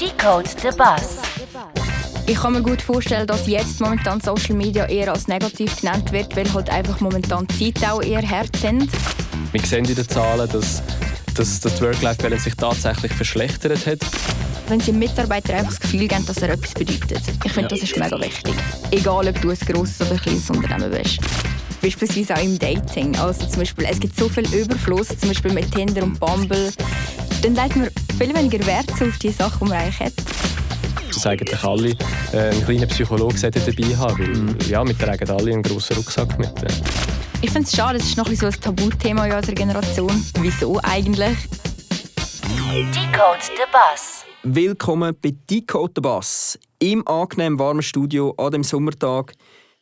Decode the Bus. Ich kann mir gut vorstellen, dass jetzt momentan Social Media eher als negativ genannt wird, weil halt einfach momentan die Zeiten auch eher hart sind. Wir sehen in den Zahlen, dass, dass, dass die Work-Life-Balance sich tatsächlich verschlechtert hat. Wenn sie Mitarbeiter einfach das Gefühl geben, dass er etwas bedeutet. Ich finde, das ist mega wichtig. Egal, ob du ein grosses oder ein kleines Unternehmen bist. Beispielsweise auch im Dating. Also zum Beispiel, es gibt so viel Überfluss, zum Beispiel mit Tinder und Bumble. Dann legt man viel weniger Wert auf die Sachen, die man eigentlich hat. Dass eigentlich alle äh, einen kleinen Psychologen dabei haben, weil mhm. ja, wir tragen alle einen grossen Rucksack mit. Äh. Ich finde es schade, es ist noch ein, so ein Tabuthema in unserer Generation. Wieso eigentlich? Decode the Bus. Willkommen bei Decode the Bus im angenehm warmen Studio an dem Sommertag.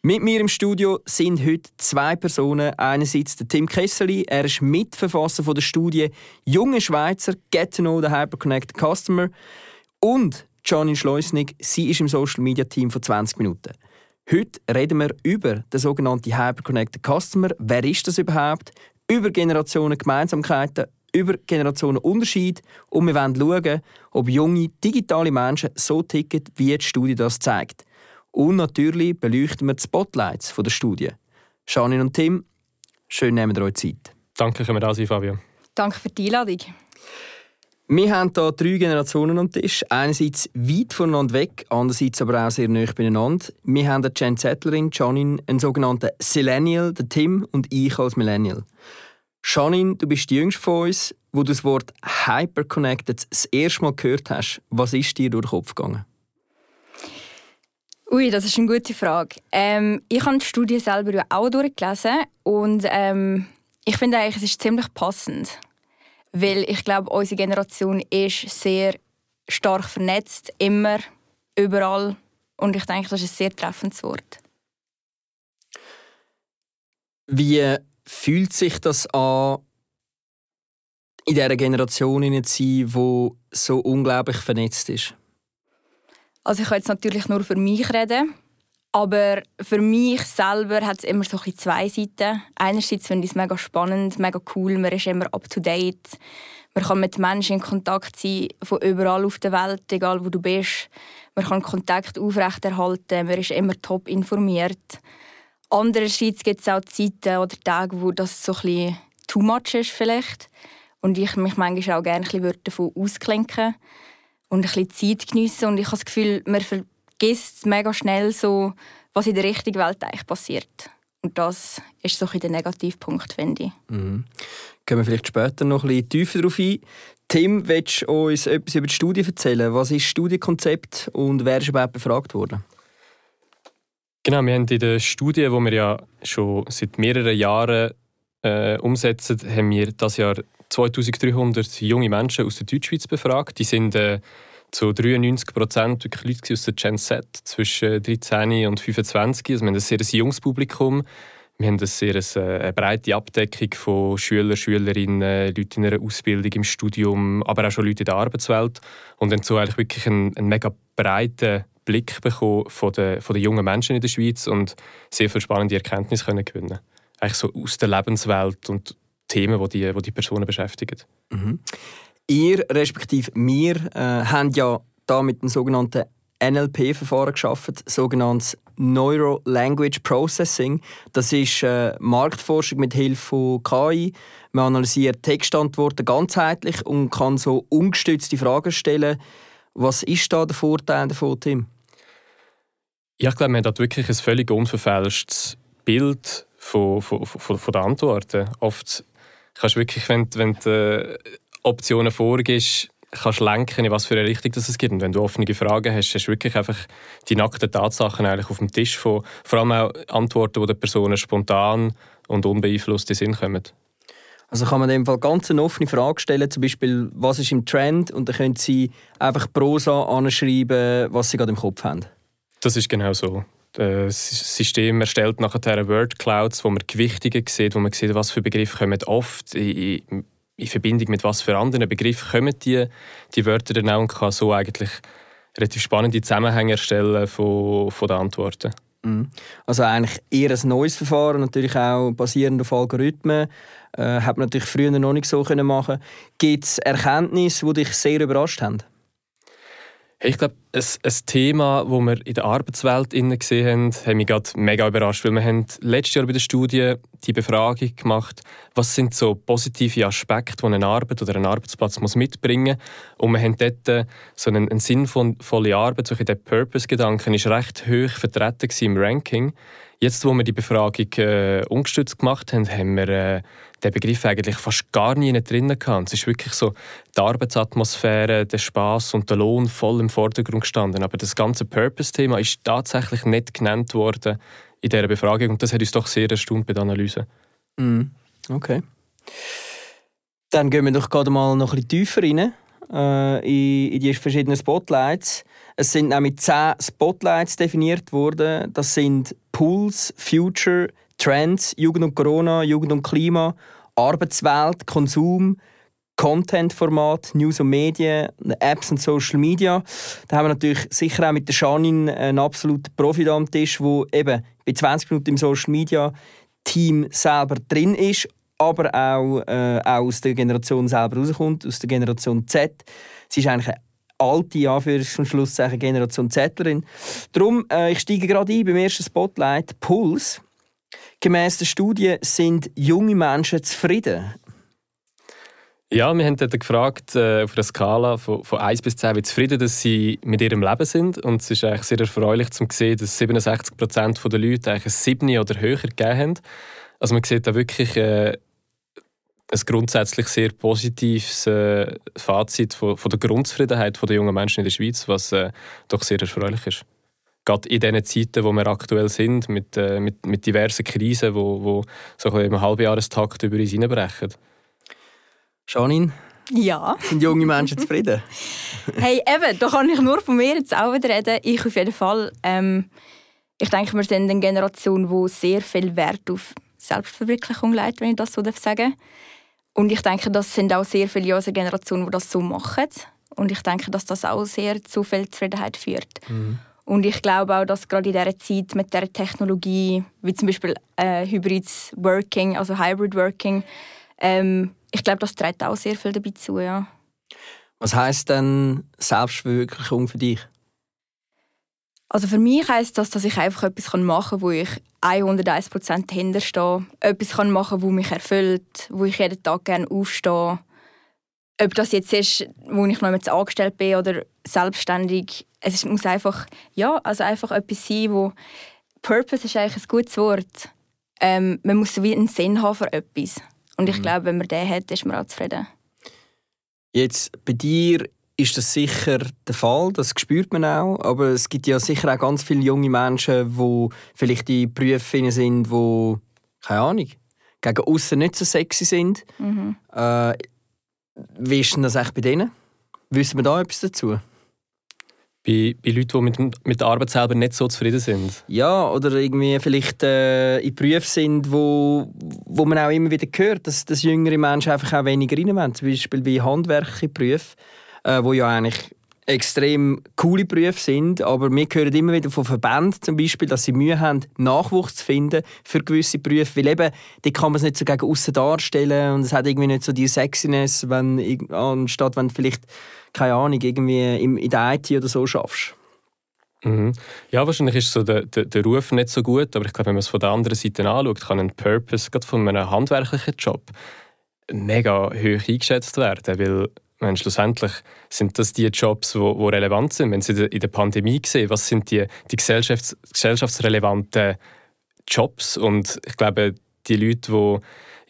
Mit mir im Studio sind heute zwei Personen. Einerseits der Tim Kesseli, er ist Mitverfasser von der Studie Junge Schweizer Get to Know the Hyperconnected Customer. Und Janine Schleusnig, sie ist im Social Media Team von 20 Minuten. Heute reden wir über den sogenannten Hyperconnected Customer. Wer ist das überhaupt? Über Generationen Gemeinsamkeiten, über Generationen Unterschied und wir wollen schauen, ob junge digitale Menschen so ticken, wie die Studie das zeigt. Und natürlich beleuchten wir die Spotlights von der Studie. Janine und Tim, schön nehmen ihr euch Zeit. Danke, können wir da sein, Fabio. Danke für die Einladung. Wir haben hier drei Generationen am Tisch. Einerseits weit voneinander weg, andererseits aber auch sehr nah beieinander. Wir haben eine Jen Zettlerin, Janine, einen sogenannten Sillennial, der Tim und ich als Millennial. Janine, du bist die jüngste von uns, wo du das Wort Hyperconnected das erste Mal gehört hast. Was ist dir durch den Kopf gegangen? Ui, das ist eine gute Frage. Ähm, ich habe die Studie selber ja auch durchgelesen und ähm, ich finde eigentlich, es ist ziemlich passend, weil ich glaube, unsere Generation ist sehr stark vernetzt, immer, überall und ich denke, das ist ein sehr treffendes Wort. Wie fühlt sich das an, in dieser Generation zu sein, die so unglaublich vernetzt ist? Also ich kann jetzt natürlich nur für mich reden, aber für mich selber hat es immer so ein zwei Seiten. Einerseits finde ich es mega spannend, mega cool, man ist immer up to date. Man kann mit Menschen in Kontakt sein, von überall auf der Welt, egal wo du bist. Man kann Kontakt aufrechterhalten, man ist immer top informiert. Andererseits gibt es auch Zeiten oder Tage, wo das so ein bisschen too much ist vielleicht. Und ich mich manchmal auch gerne ein bisschen davon ausklinken und ein bisschen Zeit geniessen. Und ich habe das Gefühl, man vergisst mega schnell so, was in der richtigen Welt eigentlich passiert. Und das ist so ein der Negativpunkt, finde ich. Mhm. Gehen wir vielleicht später noch ein bisschen tiefer darauf ein. Tim, willst du uns etwas über die Studie erzählen? Was ist das Studienkonzept und wer ist überhaupt befragt worden? Genau, wir haben in der Studie, die wir ja schon seit mehreren Jahren äh, umsetzen, haben wir das Jahr 2300 junge Menschen aus der Deutschschweiz befragt. Die sind äh, zu 93 Prozent wirklich Leute aus der Gen Z zwischen 13 und 25. Also wir haben ein sehr junges Publikum. Wir haben eine sehr äh, eine breite Abdeckung von Schülern, Schülerinnen, Leuten in einer Ausbildung, im Studium, aber auch schon Leute in der Arbeitswelt. Und haben so eigentlich wirklich einen, einen mega breiten Blick bekommen von den, von den jungen Menschen in der Schweiz und sehr viele spannende Erkenntnisse können gewinnen Eigentlich so aus der Lebenswelt und Themen, die die, die, die Personen beschäftigen. Mhm. Ihr, respektive wir, äh, haben ja da mit dem sogenannten NLP-Verfahren geschaffen, sogenanntes Neuro Language Processing. Das ist äh, Marktforschung mit Hilfe von KI. Man analysiert Textantworten ganzheitlich und kann so ungestützte Fragen stellen. Was ist da der Vorteil davon, Tim? Ja, ich glaube, man hat wirklich ein völlig unverfälschtes Bild von, von, von, von den Antworten. Oft kannst wirklich, wenn, wenn du äh, Optionen vorgibst, kannst lenken, in was für eine Richtung das es gibt. Und wenn du offene Fragen hast, hast du wirklich einfach die nackten Tatsachen eigentlich auf dem Tisch von vor allem auch Antworten, die den Personen spontan und unbeeinflusst in Sinn kommen. Also kann man in dem Fall ganz eine offene Frage stellen, zum Beispiel, was ist im Trend? Und dann können Sie einfach Prosa anschreiben, was Sie gerade im Kopf haben. Das ist genau so. Das System erstellt nachher Word Clouds, wo man Gewichtungen sieht, wo man sieht, was für Begriffe kommen oft in, in Verbindung mit was für anderen Begriffen kommen die, die Wörter dann auch und kann so eigentlich relativ spannende Zusammenhänge erstellen von, von den Antworten. Mhm. Also eigentlich eher ein neues Verfahren, natürlich auch basierend auf Algorithmen. Äh, hat man natürlich früher noch nicht so können machen. Gibt es Erkenntnisse, die dich sehr überrascht haben? Ich glaube, ein, ein Thema, das wir in der Arbeitswelt gesehen haben, hat mich gerade mega überrascht, weil wir haben letztes Jahr bei der Studie die Befragung gemacht, was sind so positive Aspekte, die eine Arbeit oder ein Arbeitsplatz muss mitbringen muss. Und wir haben dort äh, so eine, eine sinnvolle Arbeit, so der Purpose-Gedanke, ist recht hoch vertreten im Ranking. Jetzt, wo wir die Befragung äh, ungestützt gemacht haben, haben wir äh, den Begriff eigentlich fast gar nie drin gehabt. Es ist wirklich so die Arbeitsatmosphäre, der Spaß und der Lohn voll im Vordergrund gestanden. Aber das ganze Purpose-Thema ist tatsächlich nicht genannt worden in dieser Befragung und das hat uns doch sehr erstaunt bei der Analyse. Mm, okay. Dann gehen wir doch gerade mal noch ein bisschen tiefer rein äh, in, in die verschiedenen Spotlights. Es sind nämlich zehn Spotlights definiert worden. Das sind Pools, Future, Trends, Jugend und Corona, Jugend und Klima, Arbeitswelt, Konsum, Content-Format, News und Medien, Apps und Social Media. Da haben wir natürlich sicher auch mit der Janine einen absoluten Profi am Tisch, der eben bei 20 Minuten im Social Media Team selber drin ist, aber auch, äh, auch aus der Generation selber rauskommt, aus der Generation Z. Sie ist eigentlich alte Anführungs- und Schlusszeichen Generation Zettlerin. Darum, äh, ich steige gerade ein beim ersten Spotlight, Puls. Gemäss der Studie sind junge Menschen zufrieden. Ja, wir haben dort gefragt, äh, auf einer Skala von, von 1 bis 10, wie zufrieden dass sie mit ihrem Leben sind. Und es ist eigentlich sehr erfreulich zu sehen, dass 67 Prozent der Leute eigentlich ein 7 oder höher gegeben haben. Also man sieht da wirklich äh, ein grundsätzlich sehr positives äh, Fazit von, von, der Grundzufriedenheit der jungen Menschen in der Schweiz, was äh, doch sehr erfreulich ist. Gerade in diesen Zeiten, wo wir aktuell sind, mit, äh, mit, mit diversen Krisen, wo, wo so im Halbjahrestakt über uns hineinbrechen. Janine? Ja. Sind junge Menschen zufrieden? hey, eben, da kann ich nur von mir jetzt auch wieder reden. Ich auf jeden Fall. Ähm, ich denke, wir sind eine Generation, die sehr viel Wert auf Selbstverwirklichung legt, wenn ich das so sagen darf. Und ich denke, das sind auch sehr viele unserer Generation, die das so machen. Und ich denke, dass das auch sehr zu viel Zufriedenheit führt. Mhm. Und ich glaube auch, dass gerade in dieser Zeit mit der Technologie, wie zum Beispiel äh, Hybrids Working, also Hybrid Working, ähm, ich glaube, das trägt auch sehr viel dabei zu. Ja. Was heißt denn Selbstverwirklichung für dich? Also für mich heisst das, dass ich einfach etwas machen kann, wo ich 101% dahinter stehe. Etwas machen kann, wo mich erfüllt, wo ich jeden Tag gerne aufstehe. Ob das jetzt ist, wo ich noch jetzt angestellt bin oder selbstständig. Es muss einfach, ja, also einfach etwas sein, wo Purpose ist eigentlich ein gutes Wort. Ähm, man muss so wie einen Sinn haben für etwas. Und ich mhm. glaube, wenn man den hat, ist man auch zufrieden. Jetzt bei dir ist das sicher der Fall, das spürt man auch. Aber es gibt ja sicher auch ganz viele junge Menschen, die vielleicht in Berufen sind, die, keine Ahnung, gegen außen nicht so sexy sind. Mhm. Äh, wie ist denn das eigentlich bei denen? Wissen wir da etwas dazu? Bei, bei Leuten, die mit, mit der Arbeit selber nicht so zufrieden sind? Ja, oder irgendwie vielleicht äh, in Berufen sind, wo, wo man auch immer wieder hört, dass, dass jüngere Menschen einfach auch weniger rein wollen. Zum Beispiel wie handwerkliche Berufe äh, wo ja eigentlich extrem coole Berufe sind, aber wir hören immer wieder von Verbänden zum Beispiel, dass sie Mühe haben, Nachwuchs zu finden für gewisse Berufe, weil eben, die kann man es nicht so gegen außen darstellen. Und es hat irgendwie nicht so die Sexiness, wenn, anstatt wenn du vielleicht, keine Ahnung, irgendwie in der IT oder so schaffst. Mhm. Ja, wahrscheinlich ist so der, der, der, Ruf nicht so gut, aber ich glaube, wenn man es von der anderen Seite anschaut, kann ein Purpose gerade von einem handwerklichen Job mega hoch eingeschätzt werden, weil meine, schlussendlich sind das die Jobs, die relevant sind. Wenn Sie in der Pandemie sehen, was sind die, die gesellschafts gesellschaftsrelevanten Jobs? Und ich glaube, die Leute, die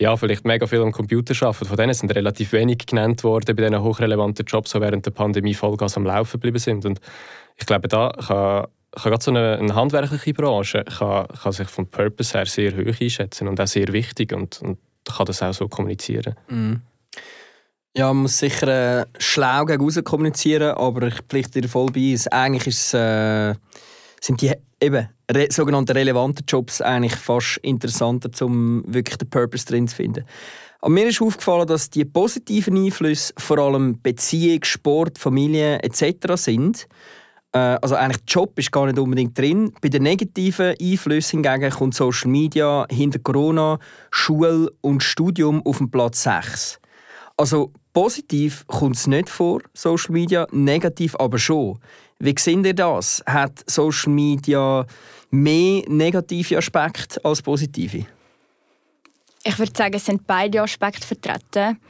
ja, vielleicht mega viel am Computer arbeiten, von denen sind relativ wenig genannt worden bei diesen hochrelevanten Jobs, die während der Pandemie Vollgas am Laufen geblieben sind. Und ich glaube, da kann, kann gerade so eine, eine handwerkliche Branche kann, kann sich vom Purpose her sehr hoch einschätzen und auch sehr wichtig und, und kann das auch so kommunizieren. Mm. Ja, man muss sicher äh, schlau gegen raus kommunizieren, aber ich pflichte dir voll bei. Eigentlich ist, äh, sind die eben re sogenannten relevanten Jobs eigentlich fast interessanter, um wirklich den Purpose drin zu finden. Aber mir ist aufgefallen, dass die positiven Einflüsse vor allem Beziehung, Sport, Familie etc. sind. Äh, also eigentlich Job ist gar nicht unbedingt drin. Bei den negativen Einflüssen hingegen kommt Social Media hinter Corona, Schule und Studium auf den Platz 6. Also positiv kommt es nicht vor, Social Media, negativ aber schon. Wie seht ihr das? Hat Social Media mehr negative Aspekte als positive? Ich würde sagen, es sind beide Aspekte vertreten.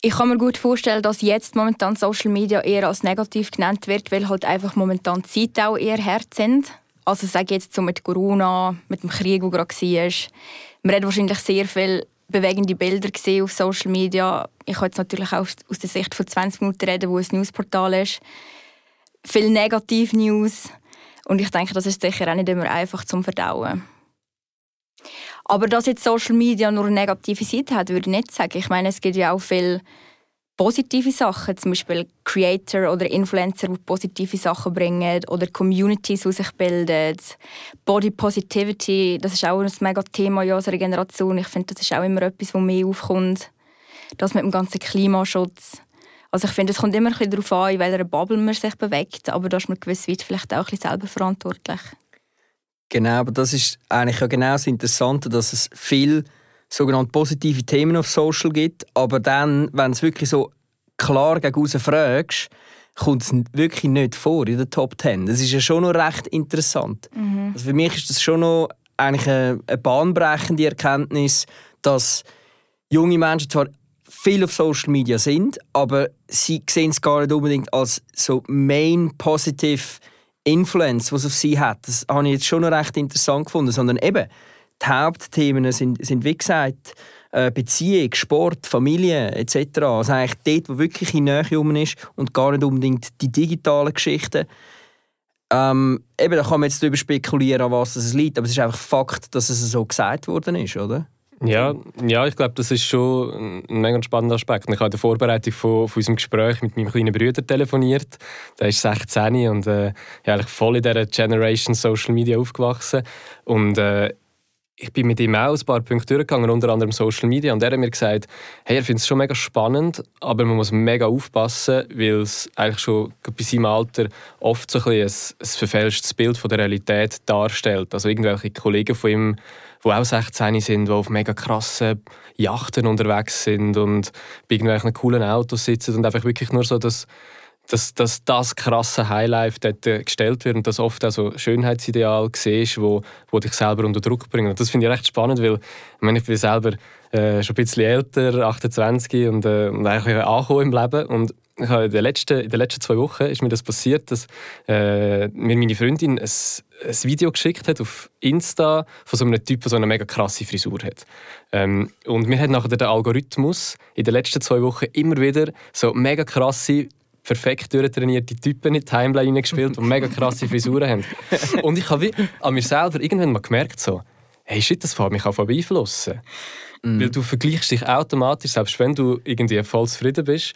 Ich kann mir gut vorstellen, dass jetzt momentan Social Media eher als negativ genannt wird, weil halt einfach momentan die Zeiten auch eher hart sind. Also sage jetzt so mit Corona, mit dem Krieg, der gerade war. Man hat wahrscheinlich sehr viele bewegende Bilder gesehen auf Social Media. Ich kann jetzt natürlich auch aus der Sicht von 20 Minuten reden, wo ein Newsportal ist. Viel Negativ-News. Und ich denke, das ist sicher auch nicht immer einfach zum Verdauen. Aber dass jetzt Social Media nur eine negative Seite hat, würde ich nicht sagen. Ich meine, es gibt ja auch viele positive Sachen, zum Beispiel Creator oder Influencer, die positive Sachen bringen oder Communities, die sich bilden. Body Positivity, das ist auch ein mega Thema in unserer Generation. Ich finde, das ist auch immer etwas, was mehr aufkommt. Das mit dem ganzen Klimaschutz. Also ich finde, es kommt immer ein bisschen darauf an, in welcher Bubble man sich bewegt, aber da ist man gewiss weit vielleicht auch ein bisschen selber verantwortlich. Genau, aber das ist eigentlich ja genau das Interessante, dass es viel sogenannte positive Themen auf Social gibt, aber dann, wenn es wirklich so klar gegen fragst, kommt es wirklich nicht vor in den Top Ten. Das ist ja schon noch recht interessant. Mhm. Also für mich ist das schon noch eigentlich eine, eine bahnbrechende Erkenntnis, dass junge Menschen zwar viel auf Social Media sind, aber sie sehen es gar nicht unbedingt als so main positive Influence, was auf sie hat, das habe ich jetzt schon noch recht interessant gefunden, sondern eben die Hauptthemen sind, sind wie gesagt äh, Beziehung, Sport, Familie etc. Also eigentlich dort, wo wirklich in Nähe rum ist und gar nicht unbedingt die digitalen Geschichten. Ähm, eben, da kann man jetzt darüber spekulieren, an was es liegt, aber es ist einfach Fakt, dass es so gesagt worden ist, oder? Ja, ja ich glaube, das ist schon ein mega spannender Aspekt. Ich habe in der Vorbereitung von, von unserem Gespräch mit meinem kleinen Bruder telefoniert. Der ist 16 und äh, eigentlich voll in dieser Generation Social Media aufgewachsen. Und äh, ich bin mit ihm auch ein paar Punkte durchgegangen, unter anderem Social Media. Und er hat mir gesagt, hey, er findet es schon mega spannend, aber man muss mega aufpassen, weil es eigentlich schon bei seinem Alter oft so ein, ein, ein verfälschtes Bild von der Realität darstellt. Also irgendwelche Kollegen von ihm die auch 16 sind, die auf mega krassen Yachten unterwegs sind und bei irgendwelchen coolen Autos sitzen und einfach wirklich nur so das dass, dass das krasse Highlife dort äh, gestellt wird und dass oft auch so Schönheitsideal siehst, wo, wo dich selber unter Druck bringen. Und das finde ich recht spannend, weil ich, meine, ich bin selber äh, schon ein bisschen älter, 28 und, äh, und eigentlich angekommen im Leben und ich in, den letzten, in den letzten zwei Wochen ist mir das passiert, dass äh, mir meine Freundin ein, ein Video geschickt hat auf Insta von so einem Typ, der so eine mega krasse Frisur hat. Ähm, und mir hat nachher der Algorithmus in den letzten zwei Wochen immer wieder so mega krasse perfekt durchtrainierte Typen in die Timeline gespielt, die mega krasse Frisuren haben. Und ich habe an mir selber irgendwann mal gemerkt, so, hey, shit, das fällt mich auch beeinflussen. Mm. Weil du vergleichst dich automatisch, selbst wenn du irgendwie voll zufrieden bist,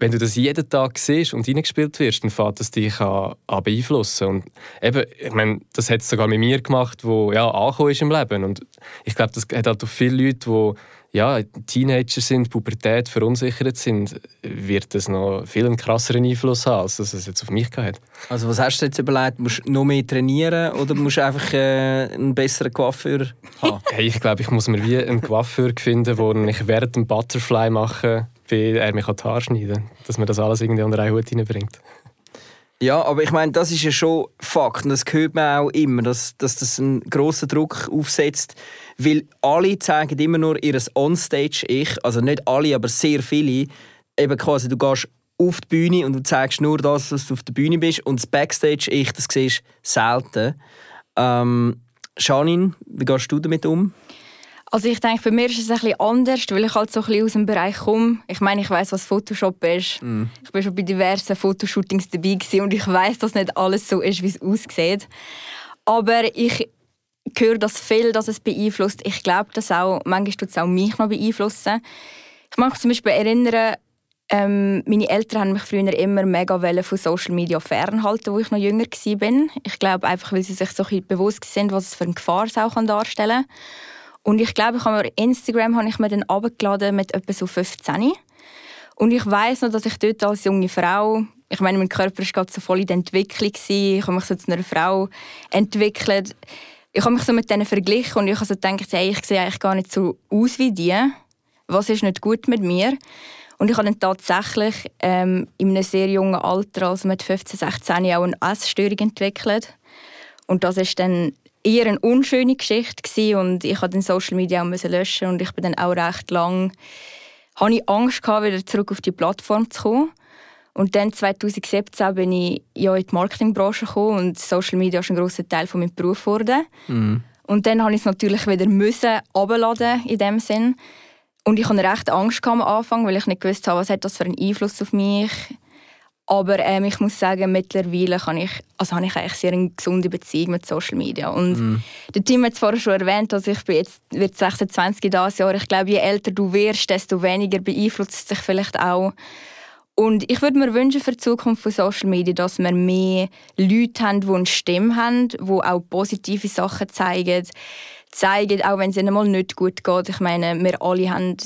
wenn du das jeden Tag siehst und reingespielt wirst, dann fängt das dich an, an beeinflussen. Und eben, ich meine, das hat es sogar mit mir gemacht, wo ja angekommen ist im Leben. Und ich glaube, das hat halt auch viele Leute, die ja, Teenager sind, Pubertät verunsichert sind, wird das noch viel einen krasseren Einfluss haben, als das es jetzt auf mich hat. Also was hast du jetzt überlegt? Musst du noch mehr trainieren oder musst du einfach äh, einen besseren Coiffeur haben? hey, ich glaube, ich muss mir wie einen Coiffeur finden, wo ich während dem Butterfly mache wie er mich die Haare schneiden dass man das alles irgendwie unter einen Hut hineinbringt. Ja, aber ich meine, das ist ja schon Fakt und das hört man auch immer, dass, dass das einen grossen Druck aufsetzt, weil alle zeigen immer nur ihr Onstage-Ich, also nicht alle, aber sehr viele, eben quasi, du gehst auf die Bühne und du zeigst nur das, was du auf der Bühne bist und das Backstage-Ich, das siehst du selten. Ähm, Janine, wie gehst du damit um? Also ich denke, bei mir ist es ein bisschen anders, weil ich halt so ein bisschen aus dem Bereich komme. Ich meine, ich weiß, was Photoshop ist. Mm. Ich bin schon bei diversen Fotoshootings dabei gewesen und ich weiß, dass nicht alles so ist, wie es aussieht. Aber ich höre das viel, dass es beeinflusst. Ich glaube, dass auch manchmal tut es auch mich noch beeinflussen. Ich mag mich zum Beispiel erinnern, ähm, meine Eltern haben mich früher immer mega von Social Media fernhalten, wo ich noch jünger war. Ich glaube einfach, weil sie sich so ein bewusst sind, was es für eine Gefahr es auch darstellen kann. Und ich glaube, ich habe mir Instagram habe ich mir dann abgeladen mit etwa so 15. Und ich weiß noch, dass ich dort als junge Frau, ich meine, mein Körper war gerade so voll in der Entwicklung, ich habe mich so zu einer Frau entwickelt. Ich habe mich so mit denen verglichen und ich habe so gedacht, hey, ich sehe eigentlich gar nicht so aus wie die. Was ist nicht gut mit mir? Und ich habe dann tatsächlich ähm, in einem sehr jungen Alter, also mit 15, 16, auch eine Essstörung entwickelt. Und das ist dann eher eine unschöne Geschichte gewesen. und ich musste dann Social Media auch löschen und ich bin dann auch recht lang hatte ich Angst gehabt, wieder zurück auf die Plattform zu kommen. Und dann 2017 bin ich ja in die Marketingbranche gekommen und Social Media ist ein grosser Teil von meinem Beruf geworden. Mhm. Und dann musste ich es natürlich wieder müssen abladen in dem Sinn. Und ich hatte recht Angst am Anfang, weil ich nicht gewusst habe, was hat das für einen Einfluss auf mich aber ähm, ich muss sagen, mittlerweile kann ich, also habe ich eigentlich sehr eine gesunde Beziehung mit Social Media. Und mm. der Tim hat es vorher schon erwähnt, dass ich bin jetzt wird 26 in dieses Jahr. Ich glaube, je älter du wirst, desto weniger beeinflusst es dich vielleicht auch. Und ich würde mir wünschen für die Zukunft von Social Media, dass wir mehr Leute haben, die eine Stimme haben, die auch positive Sachen zeigen. Zeigen, auch wenn es ihnen mal nicht gut geht. Ich meine, wir alle haben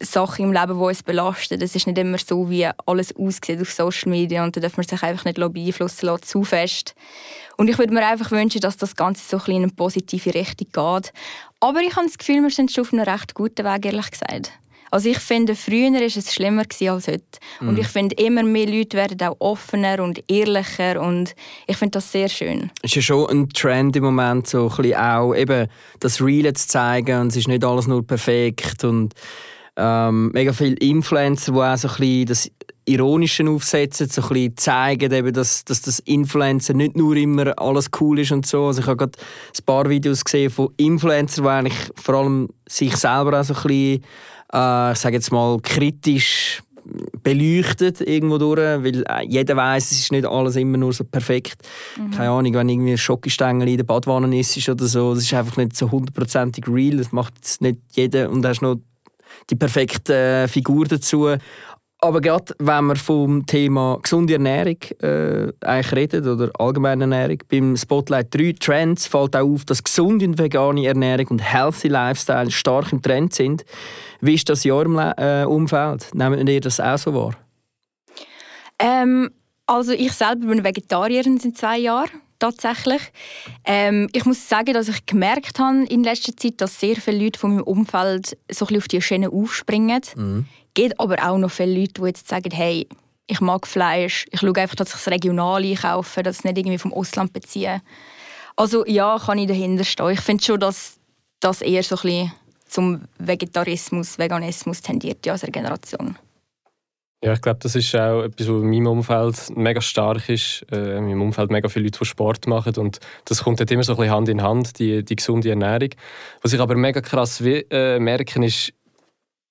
Sachen im Leben, die uns belasten. Es ist nicht immer so, wie alles aussieht auf Social Media und da darf man sich einfach nicht beeinflussen lassen, zu fest. Und ich würde mir einfach wünschen, dass das Ganze so ein in eine positive Richtung geht. Aber ich habe das Gefühl, wir sind schon auf einem recht guten Weg, ehrlich gesagt. Also ich finde, früher war es schlimmer als heute. Mhm. Und ich finde, immer mehr Leute werden auch offener und ehrlicher und ich finde das sehr schön. Es ist ja schon ein Trend im Moment, so ein bisschen auch eben das Real zu zeigen und es ist nicht alles nur perfekt und ähm, mega viele Influencer, die auch so ein bisschen das Ironische aufsetzen, so ein bisschen zeigen, eben, dass, dass das Influencer nicht nur immer alles cool ist und so. Also ich habe gerade ein paar Videos gesehen von Influencern, die eigentlich vor allem sich selber auch so ein bisschen, äh, ich sage jetzt mal, kritisch beleuchtet irgendwo durch, weil äh, jeder weiß, es ist nicht alles immer nur so perfekt. Mhm. Keine Ahnung, wenn irgendwie ein Schokostängel in der Badwanne ist oder so, das ist einfach nicht so hundertprozentig real, das macht nicht jeder und da hast noch die perfekte äh, Figur dazu. Aber gerade wenn wir vom Thema gesunde Ernährung äh, eigentlich reden, oder allgemeine Ernährung, beim Spotlight 3 Trends fällt auch auf, dass gesunde und vegane Ernährung und healthy Lifestyle stark im Trend sind. Wie ist das in eurem äh, Umfeld? Nehmt ihr das auch so wahr? Ähm, also ich selber bin Vegetarierin seit zwei Jahren tatsächlich. Ähm, ich muss sagen, dass ich gemerkt habe in letzter Zeit, dass sehr viele Leute von meinem Umfeld so ein auf die Schiene aufspringen. Mhm. Geht aber auch noch viele Leute, die jetzt sagen, hey, ich mag Fleisch, ich schaue einfach, dass ich es regional einkaufe, dass ich es nicht irgendwie vom Ausland beziehe. Also ja, kann ich dahinter stehen. Ich finde schon, dass das eher so ein bisschen zum Vegetarismus, Veganismus tendiert in unserer Generation. Ja, ich glaube, das ist auch etwas, was in meinem Umfeld mega stark ist. Äh, in meinem Umfeld mega viele Leute, die Sport machen und das kommt dort immer so ein bisschen Hand in Hand, die, die gesunde Ernährung. Was ich aber mega krass äh, merke, ist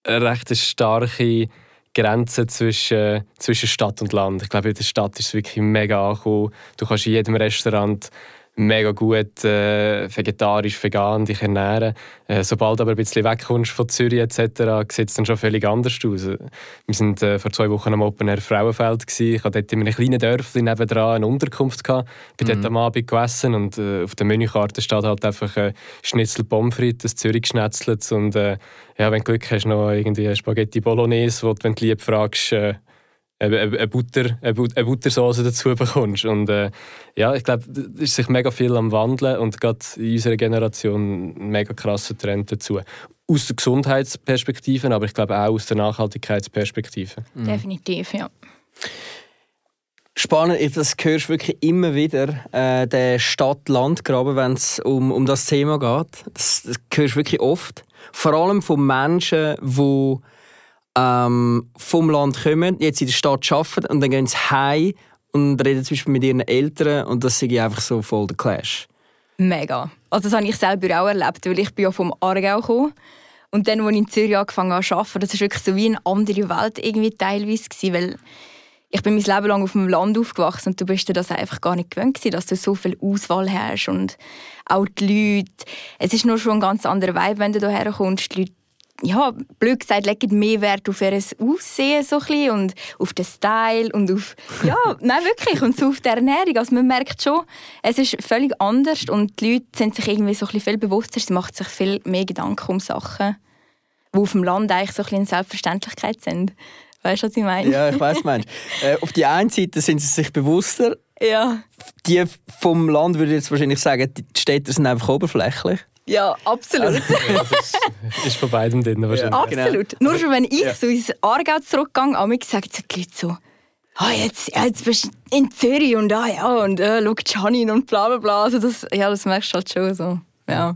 eine recht starke Grenze zwischen, zwischen Stadt und Land. Ich glaube, in der Stadt ist es wirklich mega angekommen. Du kannst in jedem Restaurant mega gut äh, vegetarisch, vegan dich ernähren. Äh, sobald aber ein bisschen wegkommst von Zürich etc., sieht es dann schon völlig anders aus. Wir waren äh, vor zwei Wochen am Open Air Frauenfeld. Gewesen. Ich hatte dort in einem kleinen Dörfchen nebenan eine Unterkunft. Gehabt. Ich bin mhm. dort am Abend gegessen und äh, auf der Menükarte steht halt einfach äh, Schnitzel Pommes frites, Zürich schnetzelt und äh, ja, wenn du Glück hast, noch irgendwie Spaghetti Bolognese, wo du, wenn du lieb fragst, äh, eine, Butter, eine, Buttersauce dazu bekommst. Und äh, ja, ich glaube, es ist sich mega viel am Wandeln und gerade in unserer Generation ein mega krasser Trend dazu. Aus der Gesundheitsperspektive, aber ich glaube auch aus der Nachhaltigkeitsperspektive. Mhm. Definitiv, ja. Spannend, das hörst du wirklich immer wieder, äh, der Stadt-Land-Graben, wenn es um, um das Thema geht. Das, das hörst du wirklich oft. Vor allem von Menschen, die ähm, vom Land kommen, jetzt in der Stadt arbeiten und dann gehen sie heim und reden zum Beispiel mit ihren Eltern und das ist einfach so voll der Clash. Mega. Also das habe ich selber auch erlebt, weil ich bin ja vom Aargau gekommen und dann, als ich in Zürich angefangen habe zu arbeiten, das war wirklich so wie eine andere Welt irgendwie teilweise, gewesen, weil ich bin mein Leben lang auf dem Land aufgewachsen und du bist dir das einfach gar nicht gewöhnt gewesen, dass du so viel Auswahl hast und auch die Leute. Es ist nur schon ein ganz anderer Vibe, wenn du hierher kommst. Die Leute ja, blöd gesagt, legen mehr Wert auf ihr Aussehen so ein und auf den Style und auf, ja, nein, wirklich, und so auf die Ernährung. Also man merkt schon, es ist völlig anders und die Leute sind sich irgendwie so ein viel bewusster, sie machen sich viel mehr Gedanken um Sachen, die auf dem Land eigentlich so ein eine Selbstverständlichkeit sind. Weißt du, was ich meine? Ja, ich weiß, meinst. äh, auf die einen Seite sind sie sich bewusster. Ja. Die vom Land würde ich jetzt wahrscheinlich sagen, die Städte sind einfach oberflächlich. Ja, absolut. Ja, das ist, ist von beidem drin wahrscheinlich. absolut. Nur schon, wenn ich so ins Aargau zurückgehe, am sagen die Leute so, ah, jetzt, ja, jetzt bist du in Zürich und ah, ja, und äh, schau Janine und bla bla bla. Also das, ja, das merkst du halt schon so. Ja.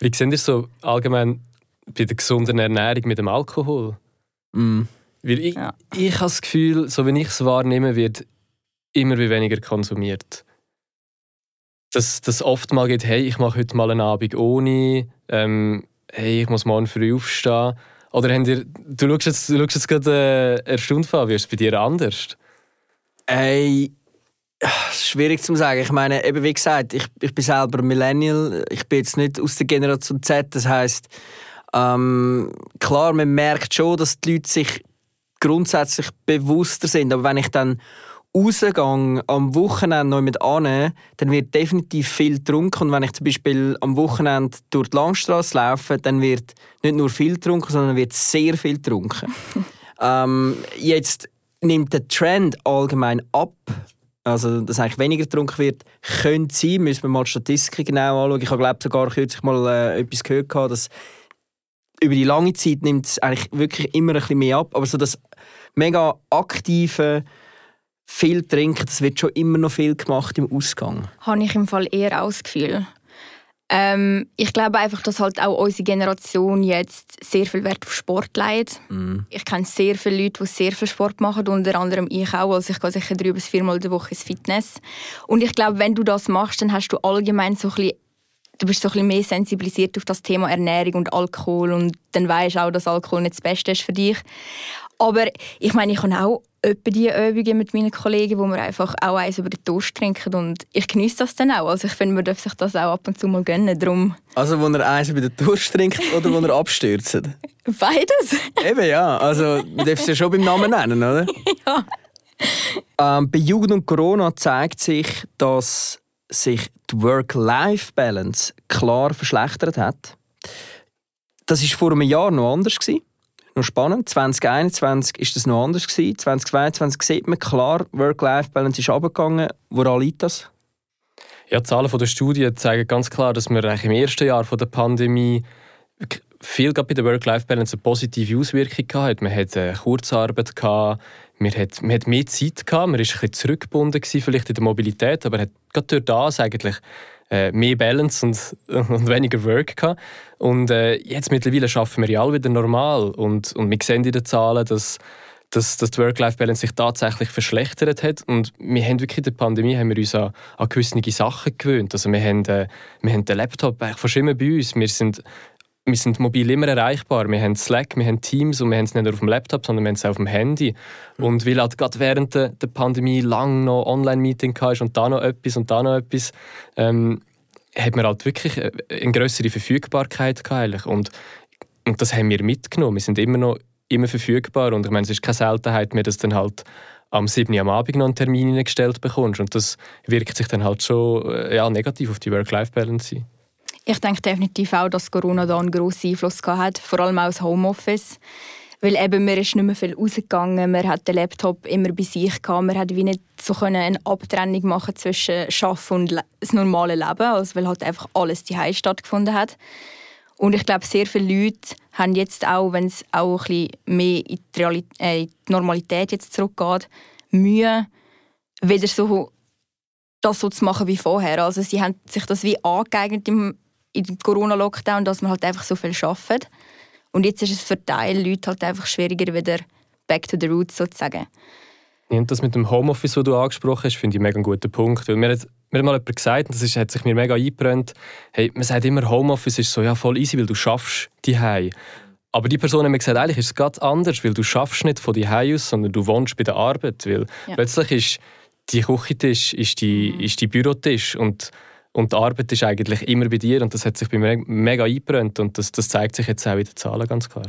Wie seht ihr so allgemein bei der gesunden Ernährung mit dem Alkohol? Mm. Weil ich, Ja. ich habe das Gefühl, so wie ich es wahrnehme, wird immer wie weniger konsumiert. Dass das oft mal geht, hey, ich mache heute mal einen Abend ohne, ähm, hey, ich muss morgen früh aufstehen. Oder habt ihr, du schaust jetzt, du schaust jetzt gerade äh, erstaunt wie ist es bei dir anders? Ey, schwierig zu sagen. Ich meine, eben wie gesagt, ich, ich bin selber Millennial. Ich bin jetzt nicht aus der Generation Z. Das heißt, ähm, klar, man merkt schon, dass die Leute sich grundsätzlich bewusster sind. Aber wenn ich dann rausgehe, am Wochenende noch mit an, dann wird definitiv viel getrunken. Und wenn ich zum Beispiel am Wochenende durch die Langstrasse laufe, dann wird nicht nur viel getrunken, sondern wird sehr viel getrunken. ähm, jetzt nimmt der Trend allgemein ab. Also, dass eigentlich weniger getrunken wird, könnte sein. Müssen wir mal die Statistiken genau anschauen. Ich habe glaube sogar kürzlich mal äh, etwas gehört, dass über die lange Zeit nimmt es eigentlich wirklich immer ein bisschen mehr ab. Aber so das mega aktive viel trinken, das wird schon immer noch viel gemacht im Ausgang. habe ich im Fall eher auch das Gefühl. Ähm, ich glaube einfach, dass halt auch unsere Generation jetzt sehr viel Wert auf Sport legt. Ich kenne sehr viele Leute, die sehr viel Sport machen, unter anderem ich auch. Also ich gehe sicher drei bis viermal in der Woche ins Fitness. Und ich glaube, wenn du das machst, dann hast du allgemein so ein bisschen Du bist so ein bisschen mehr sensibilisiert auf das Thema Ernährung und Alkohol und dann weißt du auch, dass Alkohol nicht das Beste ist für dich. Aber ich meine, ich habe auch etwa die Übungen mit meinen Kollegen, wo wir einfach auch eins über den Durst trinken und ich genieße das dann auch. Also ich finde, man darf sich das auch ab und zu mal gönnen. Darum Also, wo er eins über den Durst trinkt oder wo er abstürzt? beides. Eben ja, also man darf es ja schon beim Namen nennen, oder? Ja. Ähm, bei Jugend und Corona zeigt sich, dass sich die Work-Life-Balance klar verschlechtert hat. Das war vor einem Jahr noch anders. Gewesen. Noch spannend. 2021 ist das noch anders. Gewesen. 2022 sieht man klar, Work-Life-Balance ist runtergegangen. Woran liegt das? Ja, die Zahlen der Studie zeigen ganz klar, dass wir eigentlich im ersten Jahr der Pandemie viel bei der Work-Life-Balance eine positive Auswirkung gehabt. Man hat eine Kurzarbeit man hat, man hat mehr Zeit man war ein bisschen zurückgebunden vielleicht in der Mobilität, aber hat gerade durch das eigentlich äh, mehr Balance und, und weniger Work gehabt. Und äh, jetzt mittlerweile schaffen wir ja alle wieder normal und, und wir sehen in den Zahlen, dass dass, dass die Work-Life-Balance sich tatsächlich verschlechtert hat. Und wir haben wirklich in der Pandemie haben wir uns an, an gewisse Sachen gewöhnt. Also wir haben, äh, wir haben den Laptop eigentlich fast immer bei uns. Wir sind, wir sind mobil immer erreichbar. Wir haben Slack, wir haben Teams und wir haben es nicht nur auf dem Laptop, sondern wir haben es auch auf dem Handy. Und weil halt gerade während der, der Pandemie lang noch Online-Meeting hatte und da noch etwas und da noch etwas, ähm, hat man halt wirklich äh, eine größere Verfügbarkeit gehabt. Und, und das haben wir mitgenommen. Wir sind immer noch immer verfügbar und ich meine, es ist keine Seltenheit mehr, dass dann halt am 7. Uhr am Abend noch einen Termin gestellt bekommst und das wirkt sich dann halt schon äh, ja, negativ auf die Work-Life-Balance. Ich denke definitiv auch, dass Corona da einen grossen Einfluss gehabt hat, vor allem auch das Homeoffice. Weil eben, man ist nicht mehr viel rausgegangen, man hat den Laptop immer bei sich gehabt, man hat wie nicht so können eine Abtrennung machen zwischen Arbeiten und das normale Leben, also weil halt einfach alles die stattgefunden hat. Und ich glaube, sehr viele Leute haben jetzt auch, wenn es auch ein bisschen mehr in die, äh, in die Normalität jetzt zurückgeht, Mühe, wieder so das so zu machen wie vorher. Also sie haben sich das wie angeeignet im, im Corona-Lockdown, dass man halt einfach so viel arbeitet. Und jetzt ist es für Teil Leute halt einfach schwieriger, wieder back to the roots sozusagen. Ja, und das mit dem Homeoffice, das du angesprochen hast, finde ich mega einen guten Punkt. Weil mir hat, mir hat mal jemand gesagt, und das ist, hat sich mir mega eingebrannt, hey, man sagt immer, Homeoffice ist so ja, voll easy, weil du schaffst die Aber die Person hat mir gesagt, eigentlich ist es ganz anders, weil du schaffst nicht von die aus, sondern du wohnst bei der Arbeit. Weil Ja. plötzlich ist die Küchentisch, ist die, ist die Bürotisch und, und die Arbeit ist eigentlich immer bei dir und das hat sich bei mir mega eingebrannt und das, das zeigt sich jetzt auch in den Zahlen ganz klar.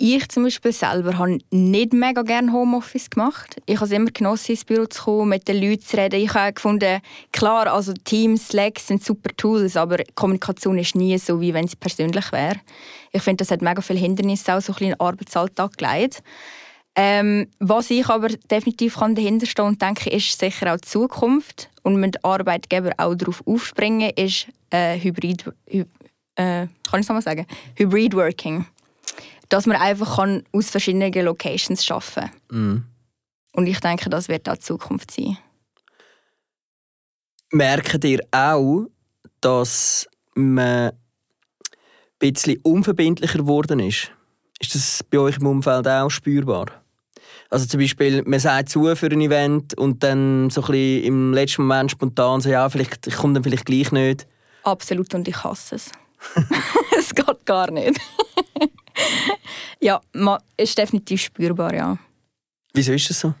Ich zum Beispiel selber habe nicht mega gerne Homeoffice gemacht. Ich habe es immer genossen, ins Büro zu kommen, mit den Leuten zu reden. Ich habe gefunden, klar, also Teams, Slack sind super Tools, aber Kommunikation ist nie so, wie wenn es persönlich wäre. Ich finde, das hat mega viele Hindernisse auch so ein bisschen in den Arbeitsalltag gelegt. Ähm, was ich aber definitiv kann dahinter stehen und denke, ist sicher auch die Zukunft und mit Arbeitgeber auch darauf aufspringen, ist äh, Hybrid, Hy äh, kann ich nochmal sagen? Hybrid Working. Dass man einfach kann aus verschiedenen Locations arbeiten Mhm. Und ich denke, das wird auch die Zukunft sein. Merkt ihr auch, dass man ein bisschen unverbindlicher geworden ist? Ist das bei euch im Umfeld auch spürbar? Also zum Beispiel, man sagt zu für ein Event und dann so ein bisschen im letzten Moment spontan so, ja, vielleicht, ich komme dann vielleicht gleich nicht. Absolut und ich hasse es. es geht gar nicht. ja, ma- ist definitiv spürbar, ja. Wieso ist das so?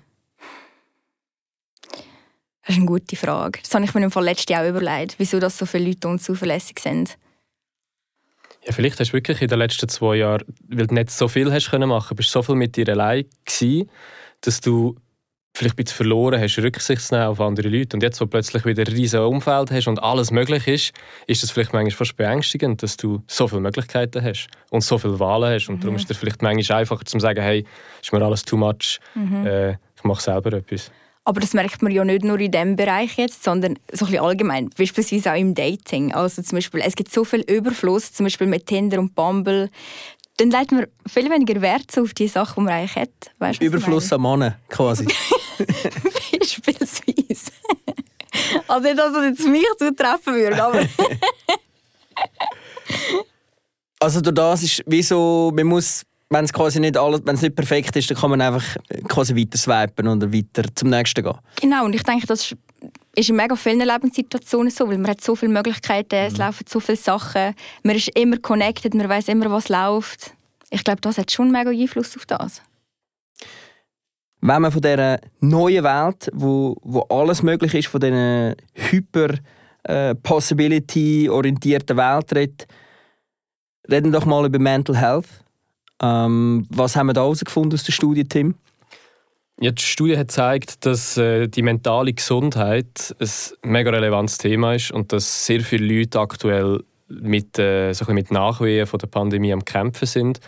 Das ist eine gute Frage. Das habe ich mir im Fall letztes Jahr auch überlegt, wieso das so viele Leute unzuverlässig sind. Ja, vielleicht hast du wirklich in den letzten zwei Jahren, weil du nicht so viel hast können machen, bist so viel mit dir allein gewesen, dass du vielleicht ein bisschen verloren hast, Rücksicht zu nehmen auf andere Leute. Und jetzt, wo du plötzlich wieder ein riesiges Umfeld hast und alles möglich ist, ist das vielleicht manchmal fast beängstigend, dass du so viele Möglichkeiten hast und so viele Wahlen hast. Und darum ist es vielleicht manchmal einfacher zu sagen, hey, ist mir alles too much, äh, ich mache selber etwas. Aber das merkt man ja nicht nur in diesem Bereich jetzt, sondern so ein bisschen allgemein. Beispielsweise auch im Dating. Also zum Beispiel, es gibt so viel Überfluss, zum Beispiel mit Tinder und Bumble. Dann legt man viel weniger Wert auf die Sachen, die man eigentlich hat. Weißt, Überfluss an Mannen, quasi. Beispielsweise. also nicht, dass das jetzt mich zutreffen würde, aber... also durch das ist wie so, man muss, wenn es quasi nicht alles, wenn es nicht perfekt ist, dann kann man einfach quasi weiter swipen oder weiter zum nächsten gehen. Genau, und ich denke, das ist in mega vielen Lebenssituationen so, weil man hat so viele Möglichkeiten, es laufen so viele Sachen, man ist immer connected, man weiß immer, was läuft. Ich glaube, das hat schon mega Einfluss auf das. Wenn man von dieser neuen Welt, wo, wo alles möglich ist, von dieser hyper äh, Welt redet, reden wir doch mal über Mental Health. Ähm, was haben wir da herausgefunden aus der Studie, Tim? Ja, die Studie hat gezeigt, dass äh, die mentale Gesundheit ein mega relevantes Thema ist und dass sehr viele Leute aktuell mit, äh, so mit Nachwehen von der Pandemie am Kämpfen sind.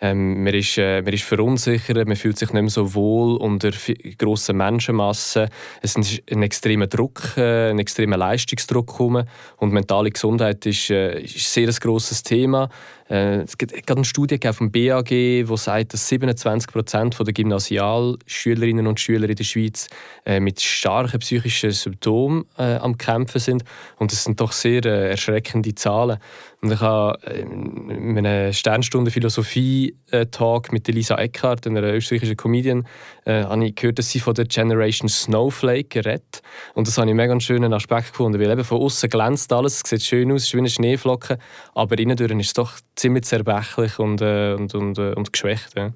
Ähm, man, ist, äh, man ist verunsichert, man fühlt sich nicht mehr so wohl unter grossen Menschenmassen. Es ist ein extremer Druck, äh, ein extremer Leistungsdruck herum. und mentale Gesundheit ist, äh, ist sehr ein grosses Thema. Äh, es gibt gerade eine Studie vom BAG, die sagt, dass 27 Prozent der Gymnasialschülerinnen und Schüler in der Schweiz äh, mit starken psychischen Symptomen äh, am Kämpfen sind. Und das sind doch sehr äh, erschreckende Zahlen. Und ich habe äh, in einem Sternstunde Philosophie-Talk mit Elisa Eckhardt, einer österreichischen Comedian, äh, habe ich gehört, dass sie von der Generation Snowflake redet. Und das habe ich einen mega schönen Aspekt gefunden, weil eben von außen glänzt alles, es sieht schön aus, es ist wie eine Schneeflocke, aber innen drin ist es doch ziemlich zerbrechlich und, äh, und, und, äh, und geschwächt. Ja.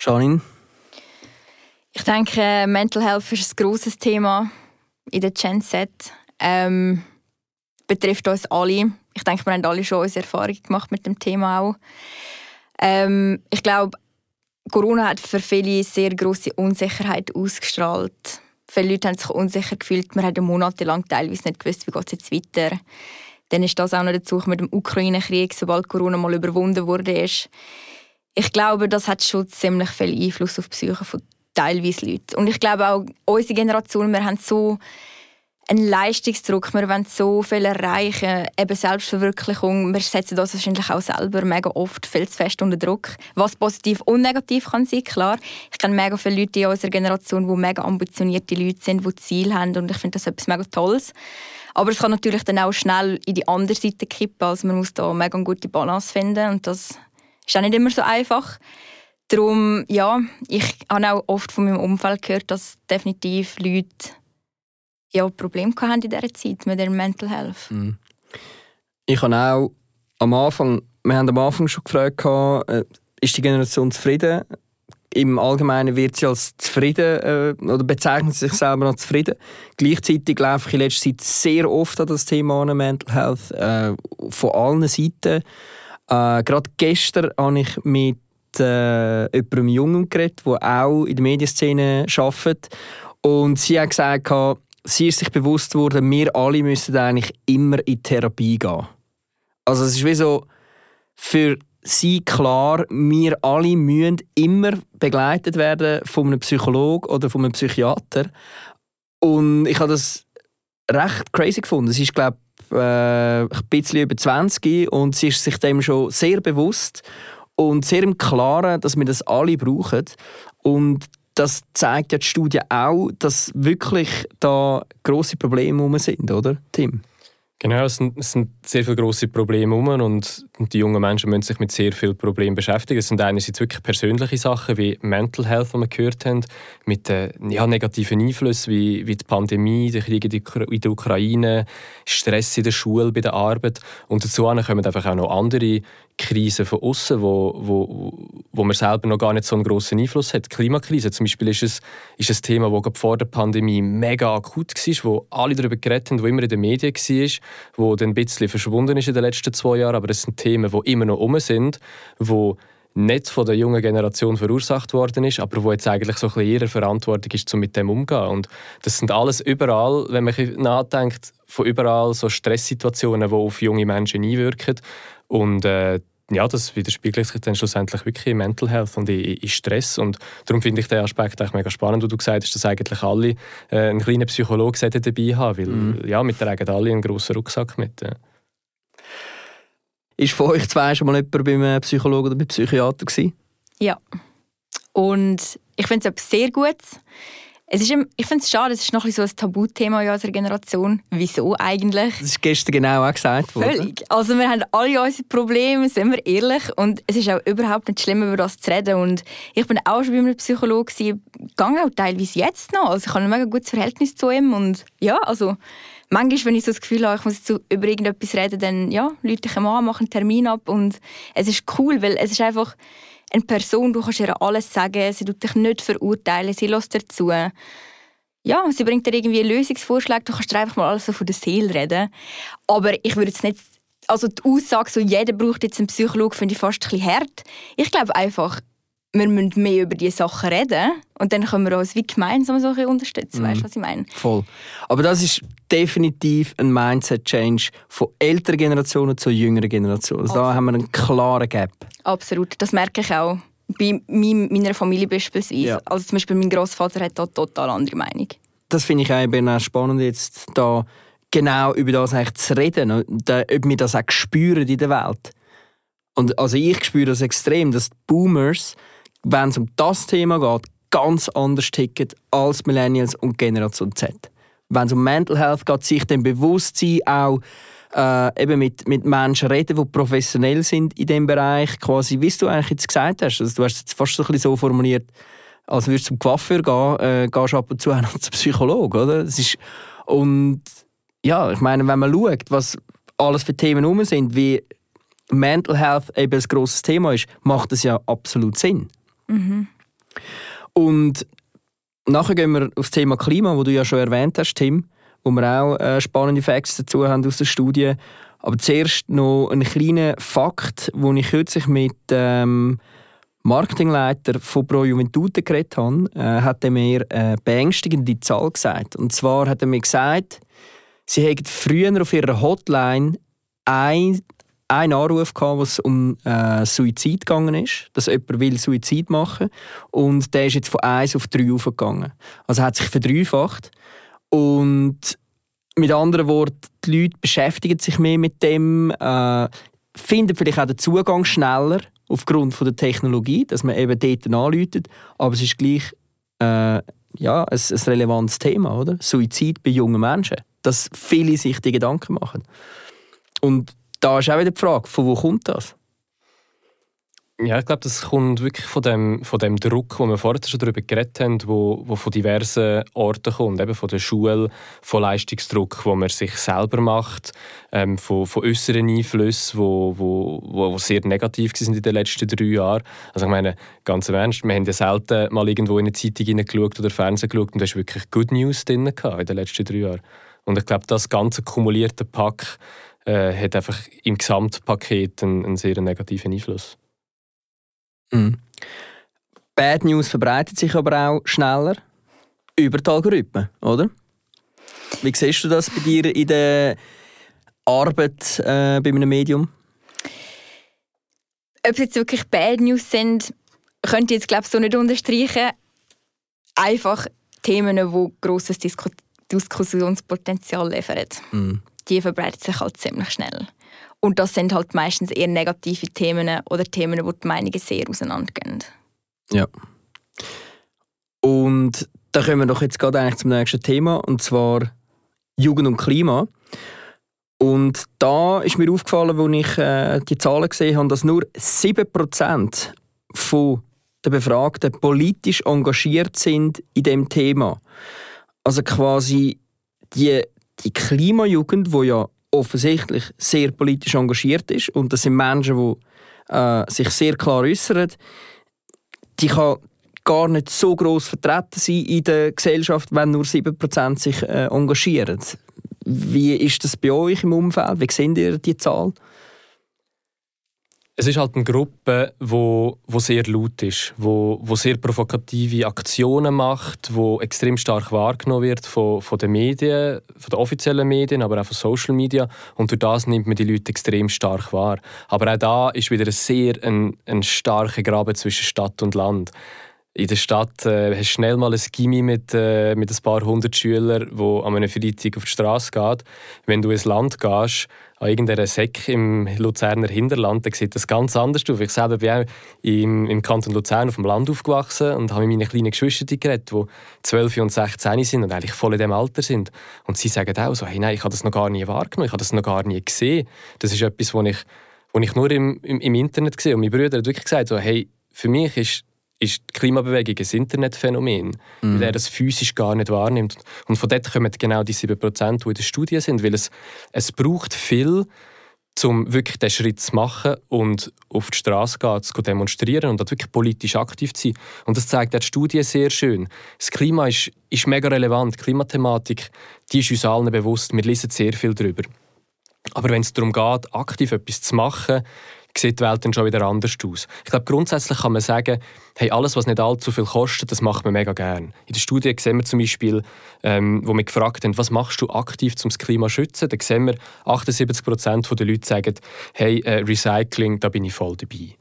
Janine? Ich denke, äh, Mental Health ist ein grosses Thema in der Gen Z. Ähm, betrifft uns alle. Ich denke, wir haben alle schon unsere Erfahrungen gemacht mit dem Thema auch. Ähm, ich glaube, Corona hat für viele sehr große Unsicherheit ausgestrahlt. Viele Leute haben sich unsicher gefühlt. Wir haben monatelang teilweise nicht gewusst, wie es jetzt weiter. Dann ist das auch noch dazu mit dem Ukraine-Krieg, sobald Corona mal überwunden wurde. Ich glaube, das hat schon ziemlich viel Einfluss auf die Psyche von teilweise Leuten. Und ich glaube auch, unsere Generation, wir haben so einen Leistungsdruck, wir wollen so viel erreichen, eben Selbstverwirklichung. Wir setzen das wahrscheinlich auch selber mega oft viel zu fest unter Druck. Was positiv und negativ kann sein, klar. Ich kenne mega viele Leute in unserer Generation, die mega ambitionierte Leute sind, die Ziele haben und ich finde das etwas mega Tolles. Aber es kann natürlich dann auch schnell in die andere Seite kippen, also man muss da mega eine gute Balance finden und das ist auch nicht immer so einfach. Darum, ja, ich habe auch oft von meinem Umfeld gehört, dass definitiv Leute ja, Probleme hatten in dieser Zeit mit der Mental Health. Ich habe auch am Anfang, wir haben am Anfang schon gefragt, äh, ist die Generation zufrieden? Im Allgemeinen wird sie als zufrieden äh, oder bezeichnet sie sich selber als zufrieden. Gleichzeitig laufe ich in letzter Zeit sehr oft an das Thema Mental Health, äh, von allen Seiten. Äh, gerade gestern habe ich mit äh, jemandem Jungen geredet, der auch in der Medienszene arbeitet. Und sie hat gesagt, sie ist sich bewusst geworden, wir alle müssen eigentlich immer in Therapie gehen. Also es ist wie so für sie klar, wir alle müssen immer begleitet werden von einem Psychologen oder von einem Psychiater. Und ich habe das recht crazy gefunden. Es ist glaube äh, ein bisschen über 20 und sie ist sich dem schon sehr bewusst und sehr im Klaren, dass wir das alle brauchen. Und das zeigt ja die Studie auch, dass wirklich da große Probleme sind, oder, Tim? Genau, es sind, es sind sehr viele grosse Probleme um und die jungen Menschen müssen sich mit sehr vielen Problemen beschäftigen. Es sind einerseits wirklich persönliche Sachen wie Mental Health, die wir gehört haben, mit äh, ja, negativen Einflüssen wie, wie die Pandemie, der Krieg in der Ukraine, Stress in der Schule, bei der Arbeit. Und dazu kommen einfach auch noch andere Krisen von außen, wo, wo, wo man selber noch gar nicht so einen grossen Einfluss hat. Die Klimakrise zum Beispiel ist, es, ist ein Thema, das vor der Pandemie mega akut war, wo alle darüber geredet haben, wo immer in den Medien war, wo dann ein bisschen verschwunden ist in den letzten zwei Jahren. Aber es sind Themen, die immer noch um sind, wo nicht von der jungen Generation verursacht worden ist, aber wo jetzt eigentlich so ein bisschen ihre Verantwortung ist, um mit dem umzugehen. Und das sind alles überall, wenn man nachdenkt, von überall so Stresssituationen, die auf junge Menschen einwirken. Und äh, ja, das widerspiegelt sich dann schlussendlich wirklich in Mental Health und in, in Stress. Und darum finde ich den Aspekt eigentlich mega spannend, wo du gesagt hast, dass eigentlich alle äh, einen kleinen Psychologen dabei haben, weil mhm. ja, wir tragen alle einen grossen Rucksack mit. Ja. Ist von euch zwei schon mal jemand beim Psychologen oder beim Psychiater gewesen? Ja. Und ich finde es etwas sehr Gutes. Es ist, ich finde es schade, es ist noch ein, so ein Tabuthema in unserer Generation. Wieso eigentlich? Das ist gestern genau auch gesagt worden. Völlig. Also wir haben alle unsere Probleme, sind wir ehrlich. Und es ist auch überhaupt nicht schlimm, über das zu reden. Und ich bin auch schon bei einem Psychologen, gehe auch teilweise jetzt noch. Also ich habe ein mega gutes Verhältnis zu ihm. Und ja, also manchmal, wenn ich so das Gefühl habe, ich muss jetzt über irgendetwas reden, dann ja, Leute ich an, mache einen Termin ab und es ist cool, weil es ist einfach eine Person, du kannst ihr alles sagen, sie tut dich nicht verurteilen, sie lässt dir zu. Ja, sie bringt dir irgendwie einen Lösungsvorschlag, du kannst dir einfach mal alles so von der Seele reden. Aber ich würde jetzt nicht, also die Aussage, so jeder braucht jetzt einen Psychologen, finde ich fast ein bisschen hart. Ich glaube einfach, wir müssen mehr über diese Sachen reden und dann können wir uns wie gemeinsam so unterstützen. Mhm. Weißt du, was ich meine? Voll. Aber das ist definitiv ein Mindset-Change von älteren Generationen zu jüngeren Generationen. Also da haben wir einen klaren Gap. Absolut. Das merke ich auch bei meiner Familie beispielsweise. Ja. Also zum Beispiel mein Großvater hat da total andere Meinung. Das finde ich auch spannend, jetzt da genau über das eigentlich zu reden, ob wir das auch spüren in der Welt. Und also ich spüre das extrem, dass die Boomers wenn es um das Thema geht, ganz anders ticken als Millennials und Generation Z. Wenn es um Mental Health geht, sich dem Bewusstsein auch äh, eben mit, mit Menschen reden, die professionell sind in dem Bereich, quasi, wie du eigentlich jetzt gesagt hast. Also, du hast es fast so, ein so formuliert, als würdest du zum Coiffeur gehen, äh, gehst ab und zu auch noch zum Psychologen, oder? Das ist, und ja, ich meine, wenn man schaut, was alles für Themen herum sind, wie Mental Health eben ein grosses Thema ist, macht das ja absolut Sinn. Mhm. Und nachher gehen wir auf das Thema Klima, wo du ja schon erwähnt hast, Tim, wo wir auch äh, spannende Facts dazu haben aus der Studie. Aber zuerst noch ein kleiner Fakt, wo ich kürzlich mit ähm, Marketingleiter von Pro Juventude geredet habe, äh, hat er mir eine beängstigende Zahl gesagt. Und zwar hat er mir gesagt, sie hätten früher auf ihrer Hotline ein einen Anruf gehabt, was um äh, Suizid gegangen ist, dass jemand will Suizid machen und der ist jetzt von 1 auf 3 aufgegangen. Also hat sich verdreifacht und mit anderen Worten, die Leute beschäftigen sich mehr mit dem, äh, finden vielleicht auch den Zugang schneller aufgrund von der Technologie, dass man eben dort anläutet, aber es ist gleich äh, ja, ein, ein relevantes Thema, oder? Suizid bei jungen Menschen, dass viele sich die Gedanken machen. Und da ist auch wieder die Frage, von wo kommt das? Ja, ich glaube, das kommt wirklich von dem, von dem Druck, wo wir vorher schon darüber geredet haben, wo, wo von diversen Orten kommt, eben von der Schule, von Leistungsdruck, wo man sich selber macht, ähm, von, von äußeren Einflüssen, wo, wo, wo sehr negativ sind in den letzten drei Jahren. Also ich meine, ganz im Ernst, wir haben ja selten mal irgendwo in eine Zeitung hineingeschaut oder Fernsehen geschaut und da ist wirklich Good News drin in den letzten drei Jahren. Und ich glaube, das ganze kumulierte Pack äh, hat einfach im Gesamtpaket einen, einen sehr negativen Einfluss. Mhm. Bad News verbreitet sich aber auch schneller über die Algorithmen, oder? Wie siehst du das bei dir in der Arbeit äh, bei einem Medium? Ob es jetzt wirklich Bad News sind, könnte ich jetzt glaube so nicht unterstreichen. Einfach Themen, die grosses Disku Diskussionspotenzial liefern. Mm. Die verbreitet sich halt ziemlich schnell. Und das sind halt meistens eher negative Themen oder Themen, wo die Meinungen sehr auseinandergehen. Ja. Und da kommen wir doch jetzt gerade eigentlich zum nächsten Thema, und zwar Jugend und Klima. Und da ist mir aufgefallen, als ich äh, die Zahlen gesehen habe, dass nur 7% von der Befragten politisch engagiert sind in dem Thema. Also quasi die, die Klimajugend, wo ja offensichtlich sehr politisch engagiert ist und das sind Menschen, die äh, sich sehr klar äußern, die kann gar nicht so groß vertreten sein in der Gesellschaft, wenn nur 7% sich äh, engagieren. Wie ist das bei euch im Umfeld? Wie seht ihr die Zahl? Es ist halt eine Gruppe, wo, wo sehr laut ist, wo, wo sehr provokative Aktionen macht, wo extrem stark wahrgenommen wird von, von den Medien, von den offiziellen Medien, aber auch von Social Media. Und durch das nimmt man die Leute extrem stark wahr. Aber auch da ist wieder ein sehr ein, ein starker Graben zwischen Stadt und Land in der Stadt äh, hast schnell mal ein Gimmi mit, äh, mit ein paar hundert Schülern, wo an einem Freitag auf die Straße geht. Wenn du ins Land gehst, an irgendeiner Säck im Luzerner Hinterland, dann sieht das ganz anders aus. Ich selber bin im, im Kanton Luzern auf dem Land aufgewachsen und habe mit meinen kleinen Geschwistern geredet, die 12 und 16 sind und eigentlich voll in dem Alter sind. Und sie sagen auch so, hey, nein, ich habe das noch gar nie wahrgenommen, ich habe das noch gar nie gesehen. Das ist etwas, was ich, ich nur im, im, im Internet gesehen. Und mein Bruder hat wirklich gesagt, so, hey, für mich ist ist die Klimabewegung ein Internetphänomen, mhm. weil er das physisch gar nicht wahrnimmt. Und von dort kommen genau die 7%, die in der Studie sind, weil es, es braucht viel, um wirklich diesen Schritt zu machen und auf die Straße gehen, zu demonstrieren und dort wirklich politisch aktiv zu sein. Und das zeigt die Studie sehr schön. Das Klima ist, ist mega relevant. Die Klimathematik die ist uns allen bewusst. Wir lesen sehr viel darüber. Aber wenn es darum geht, aktiv etwas zu machen, sieht die Welt dann schon wieder anders aus. Ich glaube, grundsätzlich kann man sagen, hey, alles, was nicht allzu viel kostet, das macht man mega gern. In der Studie sehen wir zum Beispiel, ähm, wo wir gefragt haben, was machst du aktiv, um das Klima zu schützen, da sehen wir, 78 Prozent der Leute sagen, hey, äh, Recycling, da bin ich voll dabei.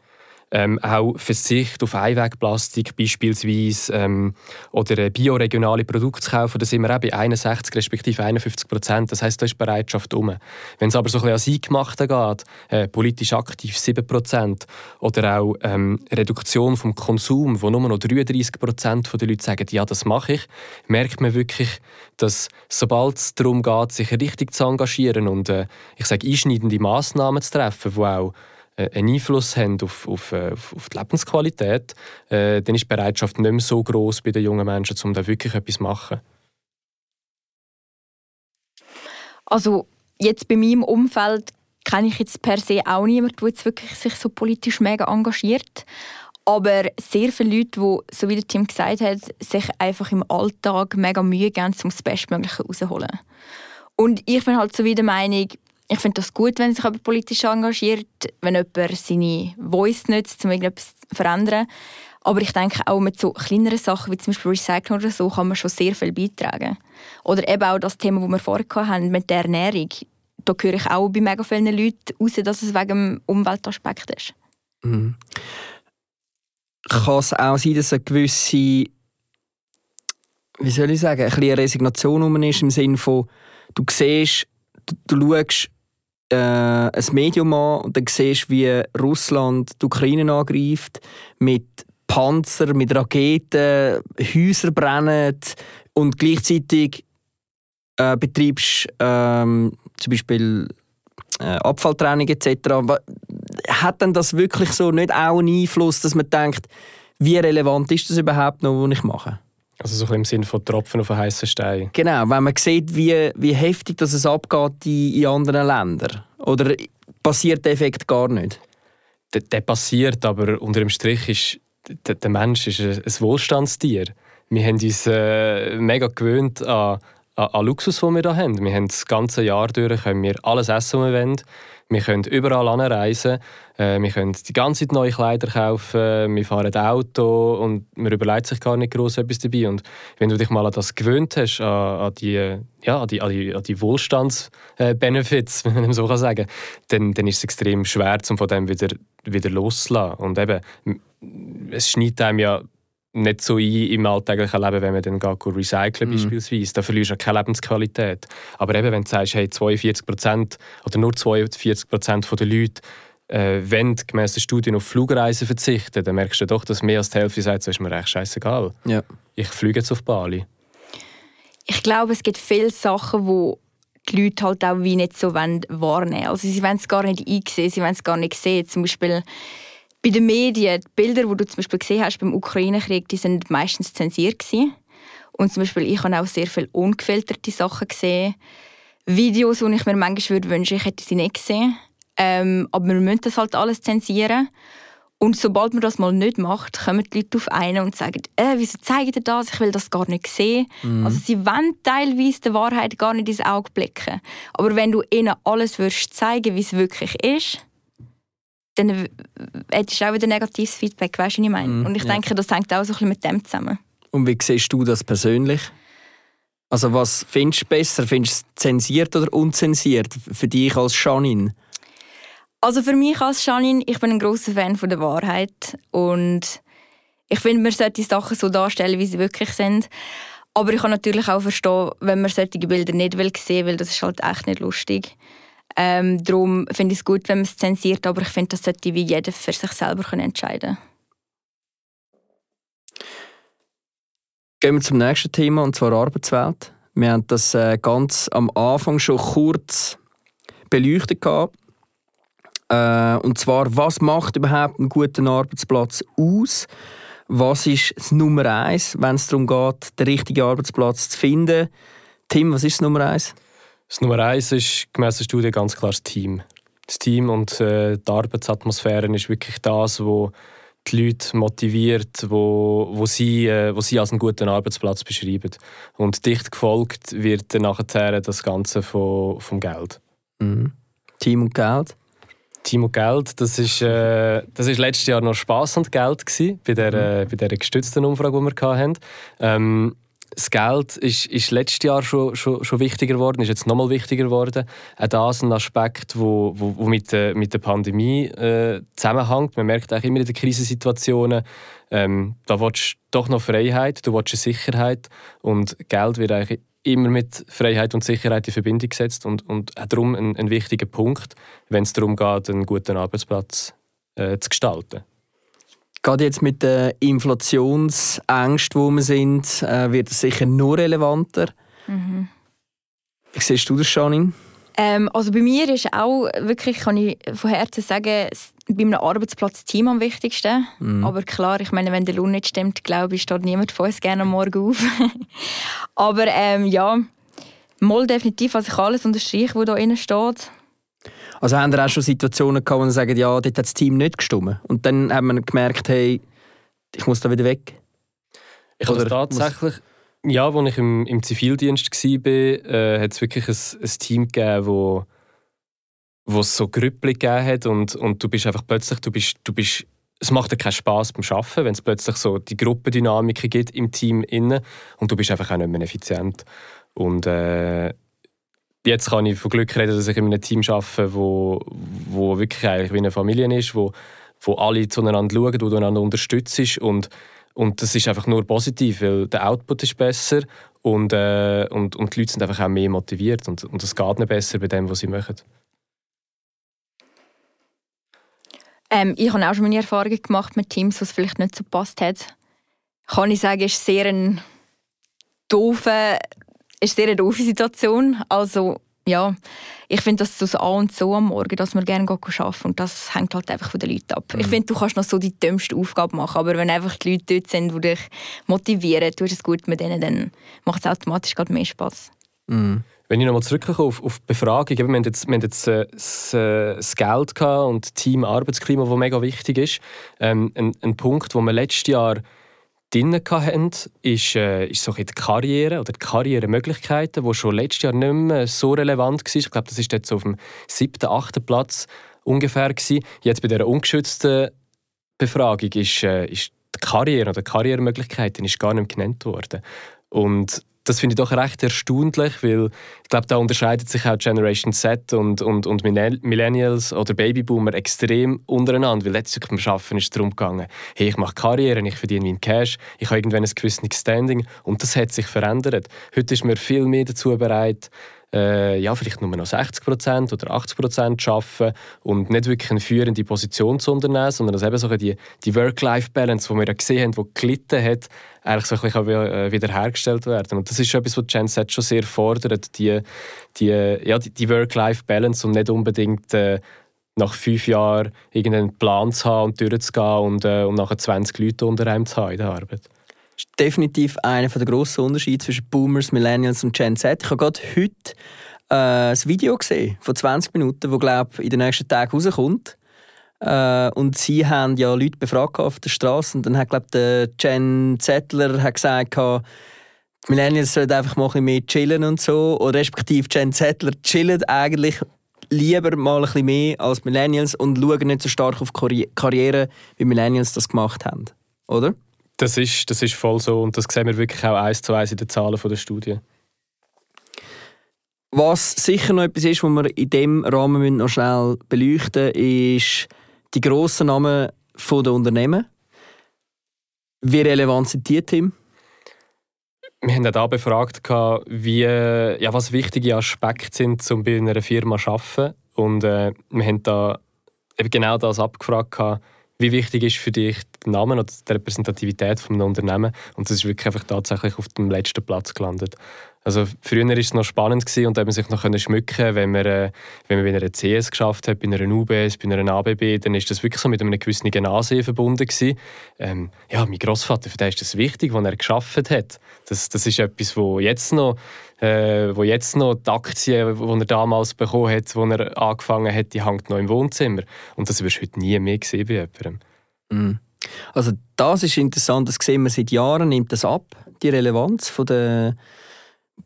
Ähm, auch Verzicht auf Einwegplastik beispielsweise ähm, oder bioregionale Produkte zu kaufen, da sind wir auch bei 61 respektive 51 Prozent. Das heißt, da ist Bereitschaft um. Wenn es aber so ein bisschen an Eingemachten geht, äh, politisch aktiv 7 Prozent oder auch ähm, Reduktion vom Konsum, wo nur noch 33 Prozent der Leute sagen, ja, das mache ich, merkt man wirklich, dass sobald es darum geht, sich richtig zu engagieren und äh, ich sage einschneidende Massnahmen zu treffen, die auch äh, einen Einfluss haben auf, auf, äh, auf die Lebensqualität, äh, dann ist die Bereitschaft nicht mehr so groß bei den jungen Menschen, um da wirklich etwas zu machen. Also jetzt bei meinem Umfeld kenne ich jetzt per se auch niemanden, der jetzt wirklich sich so politisch mega engagiert. Aber sehr viele Leute, die, so wie der Tim gesagt hat, sich einfach im Alltag mega Mühe geben, um das Bestmögliche rauszuholen. Und ich bin halt so wie der Meinung, ich finde das gut, wenn sich jemand politisch engagiert, wenn jemand seine Voice nutzt, um irgendetwas zu verändern. Aber ich denke auch mit so kleineren Sachen wie zum Beispiel Recycling oder so kann man schon sehr viel beitragen. Oder eben auch das Thema, das wir vorher hatten, mit der Ernährung. Da höre ich auch bei mega vielen Leuten raus, dass es wegen dem Umweltaspekt ist. Mhm. Kann es auch sein, dass eine gewisse, wie soll ich sagen, ein bisschen Resignation ist im Sinne von, du siehst, du, du schaust äh, ein Medium an und dann siehst du, wie Russland die Ukraine angreift, mit Panzer, mit Raketen, Häuser brennen und gleichzeitig äh, betreibst ähm, zum Beispiel äh, Abfalltrennung etc. Hat denn das wirklich so nicht auch einen Einfluss, dass man denkt, wie relevant ist das überhaupt noch, was ich mache? Also so im Sinne von Tropfen auf einen heißen Stein. Genau, wenn man sieht, wie, wie heftig das es abgeht in, in anderen Ländern. Oder passiert der Effekt gar nicht? Der, der passiert, aber unter dem Strich ist der, der Mensch ist ein, ein Wohlstandstier. Wir haben uns äh, mega gewöhnt an, an, an Luxus, den wir hier haben. Wir haben das ganze Jahr durch können wir alles essen, was wir wollen. Wir können überall anreisen, äh, wir können die ganze Zeit neue Kleider kaufen, wir fahren Auto und man überlegt sich gar nicht groß etwas dabei. Und wenn du dich mal an das gewöhnt hast, an, an die, ja, an die, an die, an die Wohlstandsbenefits, wenn man so kann sagen dann, dann ist es extrem schwer, um von dem wieder, wieder loszulassen. Und eben, es schneidet einem ja nicht so ein im alltäglichen Leben, wenn man dann geht, recyceln Mhm. beispielsweise. Da verlierst du keine Lebensqualität. Aber eben, wenn du sagst, hey, 42 Prozent oder nur 42 Prozent der Leute äh, wollen gemäss der Studien auf Flugreisen verzichten, dann merkst du doch, dass mehr als die Hälfte sagt, so ist mir echt scheißegal. Ja. Ich fliege jetzt auf Bali. Ich glaube, es gibt viele Sachen, wo die Leute halt auch wie nicht so wollen wahrnehmen Also sie wollen es gar nicht einsehen, sie wollen es gar nicht sehen. Zum Beispiel bei den Medien, die Bilder, die du zum Beispiel gesehen hast beim Ukraine-Krieg, die sind meistens zensiert gewesen. Und zum Beispiel ich habe auch sehr viele ungefilterte Sachen gesehen. Videos, die ich mir manchmal würde wünschen, ich hätte sie nicht gesehen. Ähm, aber wir müssen das halt alles zensieren. Und sobald man das mal nicht macht, kommen die Leute auf einen und sagen, äh, wieso zeigt ihr das? Ich will das gar nicht sehen. Also sie wollen teilweise der Wahrheit gar nicht ins Auge blicken. Aber wenn du ihnen alles würdest zeigen, wie es wirklich ist, dann hättest du auch wieder negatives Feedback, weißt du, was ich meine? Mhm, und ich ja. denke, das hängt auch so ein bisschen mit dem zusammen. Und wie siehst du das persönlich? Also was findest du besser? Findest du es zensiert oder unzensiert für dich als Janine? Also für mich als Janine, ich bin ein großer Fan von der Wahrheit und ich finde, man sollte die Sachen so darstellen, wie sie wirklich sind. Aber ich kann natürlich auch verstehen, wenn man solche Bilder nicht will sehen, weil das ist halt echt nicht lustig. Ähm, darum finde ich es gut, wenn man es zensiert, aber ich finde, das sollte wie jeder für sich selber können entscheiden. Gehen wir zum nächsten Thema, und zwar Arbeitswelt. Wir haben das äh, ganz am Anfang schon kurz beleuchtet. gehabt. Äh, und zwar, was macht überhaupt einen guten Arbeitsplatz aus? Was ist das Nummer eins, wenn es darum geht, den richtigen Arbeitsplatz zu finden? Tim, was ist das Nummer eins? Das Nummer eins ist gemäss der Studie ganz klar das Team. Das Team und äh, die Arbeitsatmosphäre ist wirklich das, was die Leute motiviert, wo, wo, sie, äh, wo sie als einen guten Arbeitsplatz beschreiben. Und dicht gefolgt wird dann nachher das Ganze von, vom Geld. Mhm. Team und Geld. Team und Geld, das ist, äh, das ist letztes Jahr noch Spaß und Geld gewesen, bei der, äh, bei der gestützten Umfrage, die wir hatten. Ähm, das Geld ist, ist letztes Jahr schon, schon, schon wichtiger geworden, ist jetzt nochmal wichtiger geworden. Auch das ist ein Aspekt, wo, wo, wo mit, der, mit der Pandemie äh, zusammenhängt. Man merkt auch immer in den Krisensituationen, ähm, da willst du doch noch Freiheit, du willst Sicherheit und Geld wird eigentlich immer mit Freiheit und Sicherheit in Verbindung gesetzt und, und auch darum ein, ein wichtiger Punkt, wenn es darum geht, einen guten Arbeitsplatz äh, zu gestalten. Gerade jetzt mit den Inflationsängsten, wo wir sind, äh, wird es sicher nur relevanter. Wie siehst du das, Janine? Ähm, also bei mir ist auch wirklich, kann ich von Herzen sagen, bei einem Arbeitsplatz das Team am wichtigsten. Aber klar, ich meine, wenn der Lohn nicht stimmt, glaube ich, steht niemand von uns gerne am Morgen auf. Aber ähm, ja, mal definitiv, also ich alles unterstreichen, was da drin steht. Also haben wir auch schon Situationen gehabt, wo wir sagen, ja, dort hat das Team nicht gestimmt. Und dann haben wir gemerkt, hey, ich muss da wieder weg. Ich habe tatsächlich, ja, als ich im, im Zivildienst war, äh, hat es wirklich ein, ein Team gegeben, wo, wo es so Grüppli gegeben hat und, und du bist einfach plötzlich, du bist, du bist, es macht dir keinen Spass beim Arbeiten, wenn es plötzlich so die Gruppendynamik gibt im Team innen und du bist einfach auch nicht mehr effizient. Und äh, jetzt kann ich von Glück reden, dass ich in einem Team arbeite, wo, wo wirklich eigentlich wie eine Familie ist, wo, wo alle zueinander schauen, wo du einander unterstützt und und das ist einfach nur positiv, weil der Output ist besser und, äh, und, und die Leute sind einfach auch mehr motiviert und, und es geht nicht besser bei dem, was sie machen. Ähm, ich habe auch schon meine Erfahrungen gemacht mit Teams, was vielleicht nicht so gepasst hat. Kann ich sagen, ist sehr eine doofe, ist sehr eine doofe Situation. Also ja, ich finde das so das A und so am Morgen, dass man gerne arbeiten und das hängt halt einfach von den Leuten ab. Ich finde, du kannst noch so die dümmste Aufgabe machen, aber wenn einfach die Leute dort sind, die dich motivieren, du hast es gut mit denen, dann macht es automatisch gerade mehr Spass. Mhm. Wenn ich nochmal zurückkomme auf, auf die Befragung, eben, wir haben jetzt, wir haben jetzt äh, das, äh, das Geld gehabt und Team Arbeitsklima, das mega wichtig ist. Ähm, ein, ein Punkt, den wir letztes Jahr drin hatten, ist, äh, ist so die Karriere oder die Karrieremöglichkeiten, die schon letztes Jahr nicht mehr so relevant waren. Ich glaube, das ist jetzt auf dem siebten, achten Platz ungefähr. Gewesen. Jetzt bei dieser ungeschützten Befragung ist, äh, ist die Karriere oder die Karrieremöglichkeiten ist gar nicht mehr genannt worden. Und das finde ich doch recht erstaunlich, weil ich glaube, da unterscheidet sich auch Generation Z und, und, und Millennials oder Babyboomer extrem untereinander, weil letztlich beim Arbeiten ist es darum gegangen, hey, ich mache Karriere, ich verdiene meinen Cash, ich habe irgendwann ein gewisses Standing und das hat sich verändert. Heute ist man viel mehr dazu bereit, äh, ja, vielleicht nur noch 60% oder 80 Prozent arbeiten und nicht wirklich eine führende Position zu unternehmen, sondern dass eben so die, die Work-Life-Balance, die wir ja gesehen haben, die gelitten hat, eigentlich so ein bisschen äh, wiederhergestellt werden. Und das ist etwas, was Gen Z schon sehr fordert, die, die, ja, die, die Work-Life-Balance und nicht unbedingt äh, nach fünf Jahren irgendeinen Plan zu haben und durchzugehen und, äh, und nachher 20 Leute unter einem zu haben in der Arbeit. Das ist definitiv einer der grossen Unterschiede zwischen Boomers, Millennials und Gen Z. Ich habe gerade heute äh, ein Video gesehen von 20 Minuten, das glaube in den nächsten Tagen rauskommt. Äh, und sie haben ja Leute befragt auf der Straße und dann hat glaube der Gen Zettler hat gesagt, die Millennials sollen einfach mal ein bisschen mehr chillen und so. Oder respektive Gen Zettler chillen eigentlich lieber mal ein bisschen mehr als Millennials und schauen nicht so stark auf Karriere, wie Millennials das gemacht haben. Oder? Das ist, das ist voll so und das sehen wir wirklich auch eins zu eins in den Zahlen der Studie. Was sicher noch etwas ist, was wir in diesem Rahmen noch schnell beleuchten müssen, ist die grossen Namen der Unternehmen. Wie relevant sind die, Tim? Wir haben auch befragt, wie, ja, was wichtige Aspekte sind, um bei einer Firma zu arbeiten. Und äh, wir haben da eben genau das abgefragt, wie wichtig ist für dich der Name oder die Repräsentativität von einem Unternehmen. Und das ist wirklich einfach tatsächlich auf dem letzten Platz gelandet. Also früher war es noch spannend gewesen und da man sich noch schmücken wenn man, äh, wenn man bei einer CS geschafft hat, bei einer UBS, bei einer ABB, dann ist das wirklich so mit einem gewissen Ansehen verbunden gewesen. Ähm, ja, mein Großvater, für den ist das wichtig, was er geschafft hat. Das, das ist etwas, wo jetzt noch, äh, wo jetzt noch die Aktien, die er damals bekommen hat, wo er angefangen hat, die hängt noch im Wohnzimmer. Und das wirst du heute nie mehr sehen bei jemandem. Mm. Also das ist interessant, das sehen wir seit Jahren, nimmt das ab, die Relevanz von der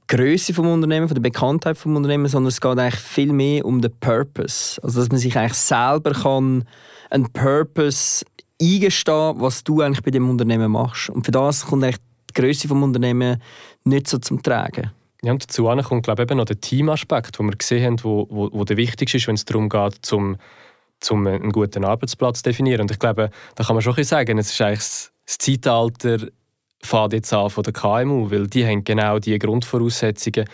Größe vom Unternehmen, von der Bekanntheit vom Unternehmen, sondern es geht eigentlich viel mehr um den Purpose. Also dass man sich eigentlich selber kann einen Purpose eingestehen, was du eigentlich bei dem Unternehmen machst. Und für das kommt eigentlich die Größe vom Unternehmen nicht so zum Tragen. Ja, und dazu kommt glaube ich, eben noch der Teamaspekt, den wir gesehen haben, wo, wo, wo der wichtigste ist, wenn es darum geht, zum, zum einen guten Arbeitsplatz zu definieren. Und ich glaube, da kann man schon sagen, es ist eigentlich das Zeitalter fährt jetzt an von der KMU, weil die haben genau die Grundvoraussetzungen,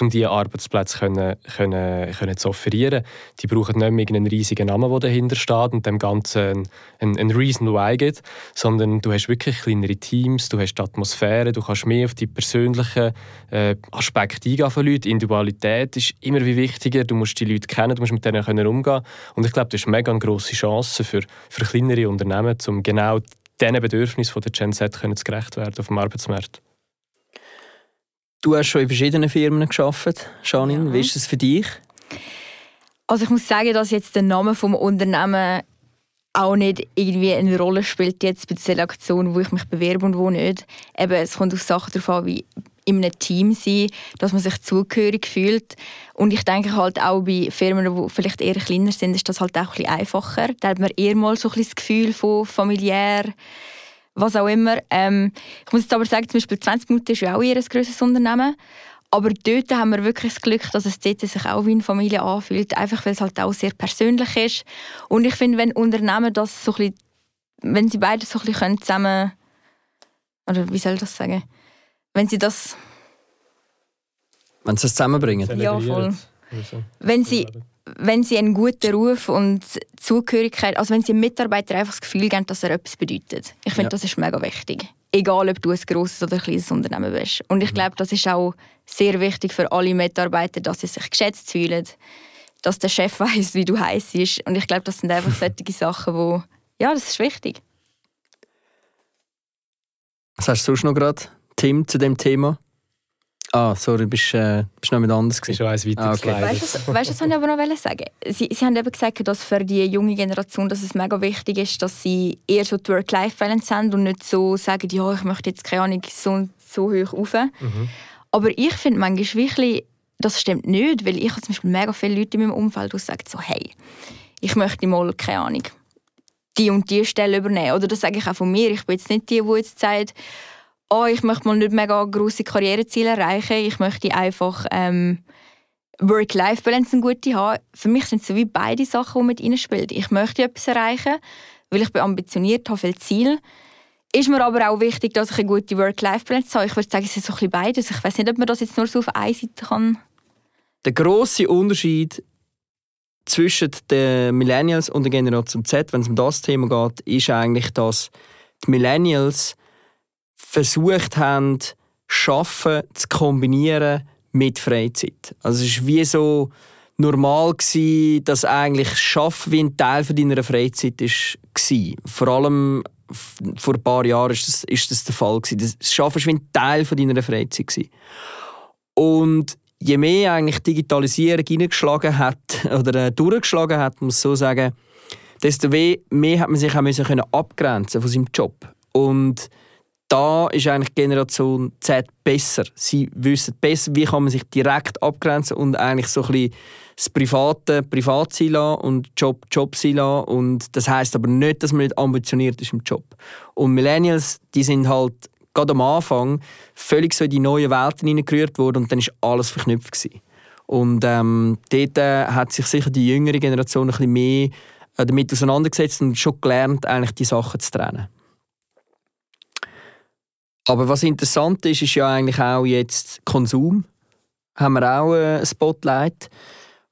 um diese Arbeitsplätze können, können, können zu offerieren. Die brauchen nicht mehr einen riesigen Namen, der dahinter steht und dem Ganzen ein, ein Reason why gibt, sondern du hast wirklich kleinere Teams, du hast die Atmosphäre, du kannst mehr auf die persönlichen äh, Aspekte eingehen von Leuten. Individualität ist immer wie wichtiger, du musst die Leute kennen, du musst mit denen können umgehen und ich glaube, das ist eine mega grosse Chance für, für kleinere Unternehmen, um genau diesen Bedürfnissen der Gen Z können gerecht werden auf dem Arbeitsmarkt. Du hast schon in verschiedenen Firmen geschafft, Janine. Ja. Wie ist es für dich? Also ich muss sagen, dass jetzt der Name vom Unternehmen auch nicht irgendwie eine Rolle spielt jetzt bei der Selektion, wo ich mich bewerbe und wo nicht. Eben, es kommt auf Sachen darauf an, wie in einem Team sein, dass man sich zugehörig fühlt. Und ich denke halt auch bei Firmen, die vielleicht eher kleiner sind, ist das halt auch ein bisschen einfacher. Da hat man eher mal so ein das Gefühl von familiär, was auch immer. Ähm, ich muss jetzt aber sagen, zum Beispiel 20 Minuten ist ja auch eher ein grosses Unternehmen. Aber dort haben wir wirklich das Glück, dass es dort sich auch wie eine Familie anfühlt, einfach weil es halt auch sehr persönlich ist. Und ich finde, wenn Unternehmen das so ein bisschen, wenn sie beide so ein bisschen zusammen, oder wie soll ich das sagen, wenn sie das... Wenn sie es zusammenbringen? Ja, voll. Wenn sie, wenn sie einen guten Ruf und Zugehörigkeit, also wenn sie einem Mitarbeiter einfach das Gefühl geben, dass er etwas bedeutet. Ich finde, ja. das ist mega wichtig. Egal, ob du ein grosses oder ein kleines Unternehmen bist. Und ich mhm. glaube, das ist auch sehr wichtig für alle Mitarbeiter, dass sie sich geschätzt fühlen, dass der Chef weiß, wie du heiß ist. Und ich glaube, das sind einfach solche Sachen, wo ja, das ist wichtig. Was hast du sonst noch gerade? Tim zu dem Thema? Ah, sorry, bist, äh, bist noch mit anders gewesen. Schon eins weiter ah, okay. Weißt du, weißt, was ich aber noch sagen Sie, Sie haben eben gesagt, dass für die junge Generation dass es mega wichtig ist, dass sie eher so die Work-Life-Balance haben und nicht so sagen, ja, ich möchte jetzt keine Ahnung, so, so hoch rauf. Mhm. Aber ich finde manchmal wirklich, das stimmt nicht, weil ich habe zum Beispiel mega viele Leute in meinem Umfeld, die sagen so, hey, ich möchte mal, keine Ahnung, die und die Stelle übernehmen. Oder das sage ich auch von mir. Ich bin jetzt nicht die, die jetzt sagt, oh, ich möchte mal nicht mega grosse Karriereziele erreichen, ich möchte einfach ähm, Work-Life-Balance eine gute haben. Für mich sind es so wie beide Sachen, die mit reinspielen. Ich möchte etwas erreichen, weil ich bin ambitioniert, habe viele Ziele. Ist mir aber auch wichtig, dass ich eine gute Work-Life-Balance habe. Ich würde sagen, es ist so ein bisschen beides. Ich weiß nicht, ob man das jetzt nur so auf einer Seite kann. Der grosse Unterschied zwischen den Millennials und der Generation Z, wenn es um das Thema geht, ist eigentlich, dass die Millennials versucht haben, Schaffen zu kombinieren mit Freizeit. Also es war wie so normal, gewesen, dass eigentlich Schaffen wie ein Teil deiner Freizeit war. Vor allem vor ein paar Jahren ist das, ist das der Fall. Gewesen. Das Schaffen war wie ein Teil deiner Freizeit. Gewesen. Und je mehr eigentlich Digitalisierung hineingeschlagen hat oder äh, durchgeschlagen hat, muss so sagen, desto mehr hat man sich auch abgrenzen von seinem Job. Und da ist eigentlich Generation Z besser. Sie wissen besser, wie kann man sich direkt abgrenzen und eigentlich so ein bisschen das Private privat sein lassen und Job Job sein lassen. Und das heißt aber nicht, dass man nicht ambitioniert ist im Job. Und Millennials, die sind halt gerade am Anfang völlig so in die neuen Welten hineingerührt worden und dann ist alles verknüpft gewesen. Und ähm, dort äh, hat sich sicher die jüngere Generation ein bisschen mehr äh, damit auseinandergesetzt und schon gelernt, eigentlich die Sachen zu trennen. Aber was interessant ist, ist ja eigentlich auch jetzt Konsum. Haben wir auch ein Spotlight,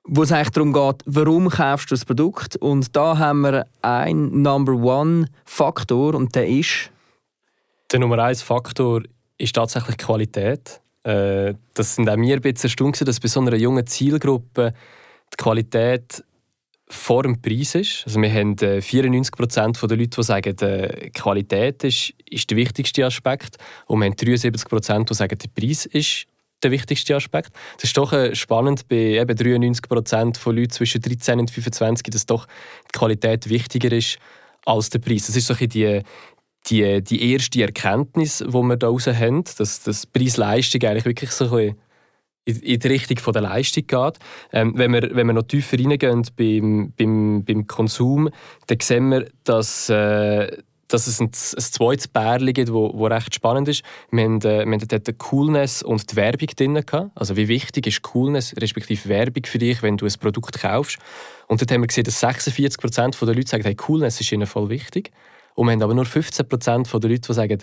wo es eigentlich darum geht, warum kaufst du das Produkt? Und da haben wir einen Number One Faktor und der ist der Nummer eins Faktor ist tatsächlich Qualität. Äh, das sind auch wir ein bisschen erstaunt, dass bei so einer jungen Zielgruppe die Qualität vor dem Preis ist. Also wir haben 94% der Leute, die sagen, die Qualität ist, ist der wichtigste Aspekt. Und wir haben 73% die sagen, der Preis ist der wichtigste Aspekt. Das ist doch äh, spannend bei eben 93% von Leuten zwischen 13 und 25, dass doch die Qualität wichtiger ist als der Preis. Das ist so ein die, die, die erste Erkenntnis, die wir daraus haben, dass das Preis-Leistung eigentlich wirklich so ein in die Richtung der Leistung geht. Ähm, wenn, wir, wenn wir noch tiefer reingehen beim, beim, beim Konsum, dann sehen wir, dass, äh, dass es ein, ein zweites Bärchen gibt, das recht spannend ist. Wir haben, äh, wir haben dort Coolness und die Werbung drin. Also wie wichtig ist Coolness respektive Werbung für dich, wenn du ein Produkt kaufst. Und dort haben wir gesehen, dass 46% der Leute sagen, hey, Coolness ist ihnen voll wichtig. Und wir haben aber nur 15% der Leute, die sagen,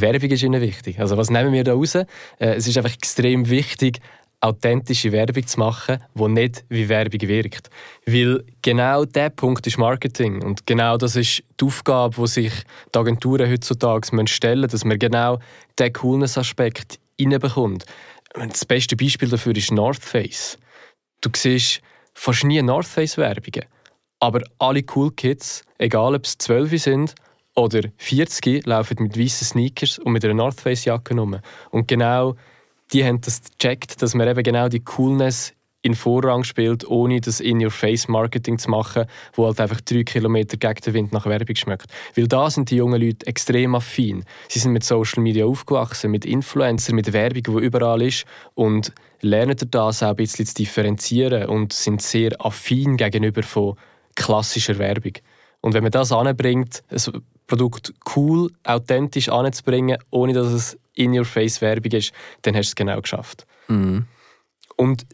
Werbung ist ihnen wichtig. Also was nehmen wir da raus? Äh, es ist einfach extrem wichtig, authentische Werbung zu machen, die nicht wie Werbung wirkt. Weil genau der Punkt ist Marketing. Und genau das ist die Aufgabe, die sich die Agenturen heutzutage stellen müssen, dass man genau diesen Coolness-Aspekt reinbekommt. Das beste Beispiel dafür ist North Face. Du siehst fast nie North Face-Werbungen. Aber alle Cool Kids, egal ob es 12 sind oder 40, laufen mit weißen Sneakers und mit einer North Face-Jacke rum. Und genau die haben das gecheckt, dass man eben genau die Coolness in Vorrang spielt, ohne das In-Your-Face-Marketing zu machen, wo halt einfach drei Kilometer gegen den Wind nach Werbung schmeckt. Weil da sind die jungen Leute extrem affin. Sie sind mit Social Media aufgewachsen, mit Influencern, mit Werbung, die überall ist und lernen das auch ein bisschen zu differenzieren und sind sehr affin gegenüber von klassischer Werbung. Und wenn man das anbringt, ein Produkt cool, authentisch anzubringen, ohne dass es in-your-face-Werbung ist, dann hast du es genau geschafft. Mhm. Und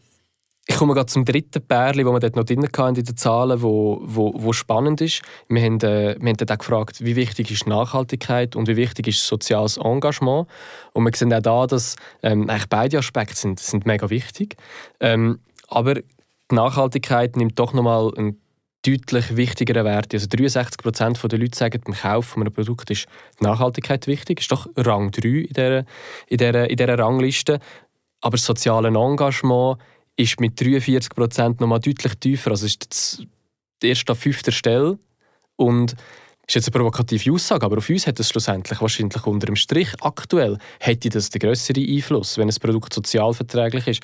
ich komme gerade zum dritten Pärchen, wo wir dort noch drin hatten in den Zahlen, wo, wo, wo spannend ist. Wir haben, äh, wir haben dort auch gefragt, wie wichtig ist Nachhaltigkeit und wie wichtig ist soziales Engagement. Und wir sehen auch da, dass ähm, eigentlich beide Aspekte sind, sind mega wichtig. Ähm, aber die Nachhaltigkeit nimmt doch nochmal einen deutlich wichtigeren Werte. Also 63 Prozent der Leute sagen, beim Kauf von einem Produkt ist die Nachhaltigkeit wichtig. Das ist doch Rang 3 in dieser, in dieser, in dieser Rangliste. Aber das soziale Engagement ist mit 43 Prozent nochmal deutlich tiefer. Also ist erst an fünfter Stelle. Und das ist jetzt eine provokative Aussage, aber auf uns hat es schlussendlich wahrscheinlich unter dem Strich aktuell hätte das den größeren Einfluss, wenn ein Produkt sozialverträglich ist.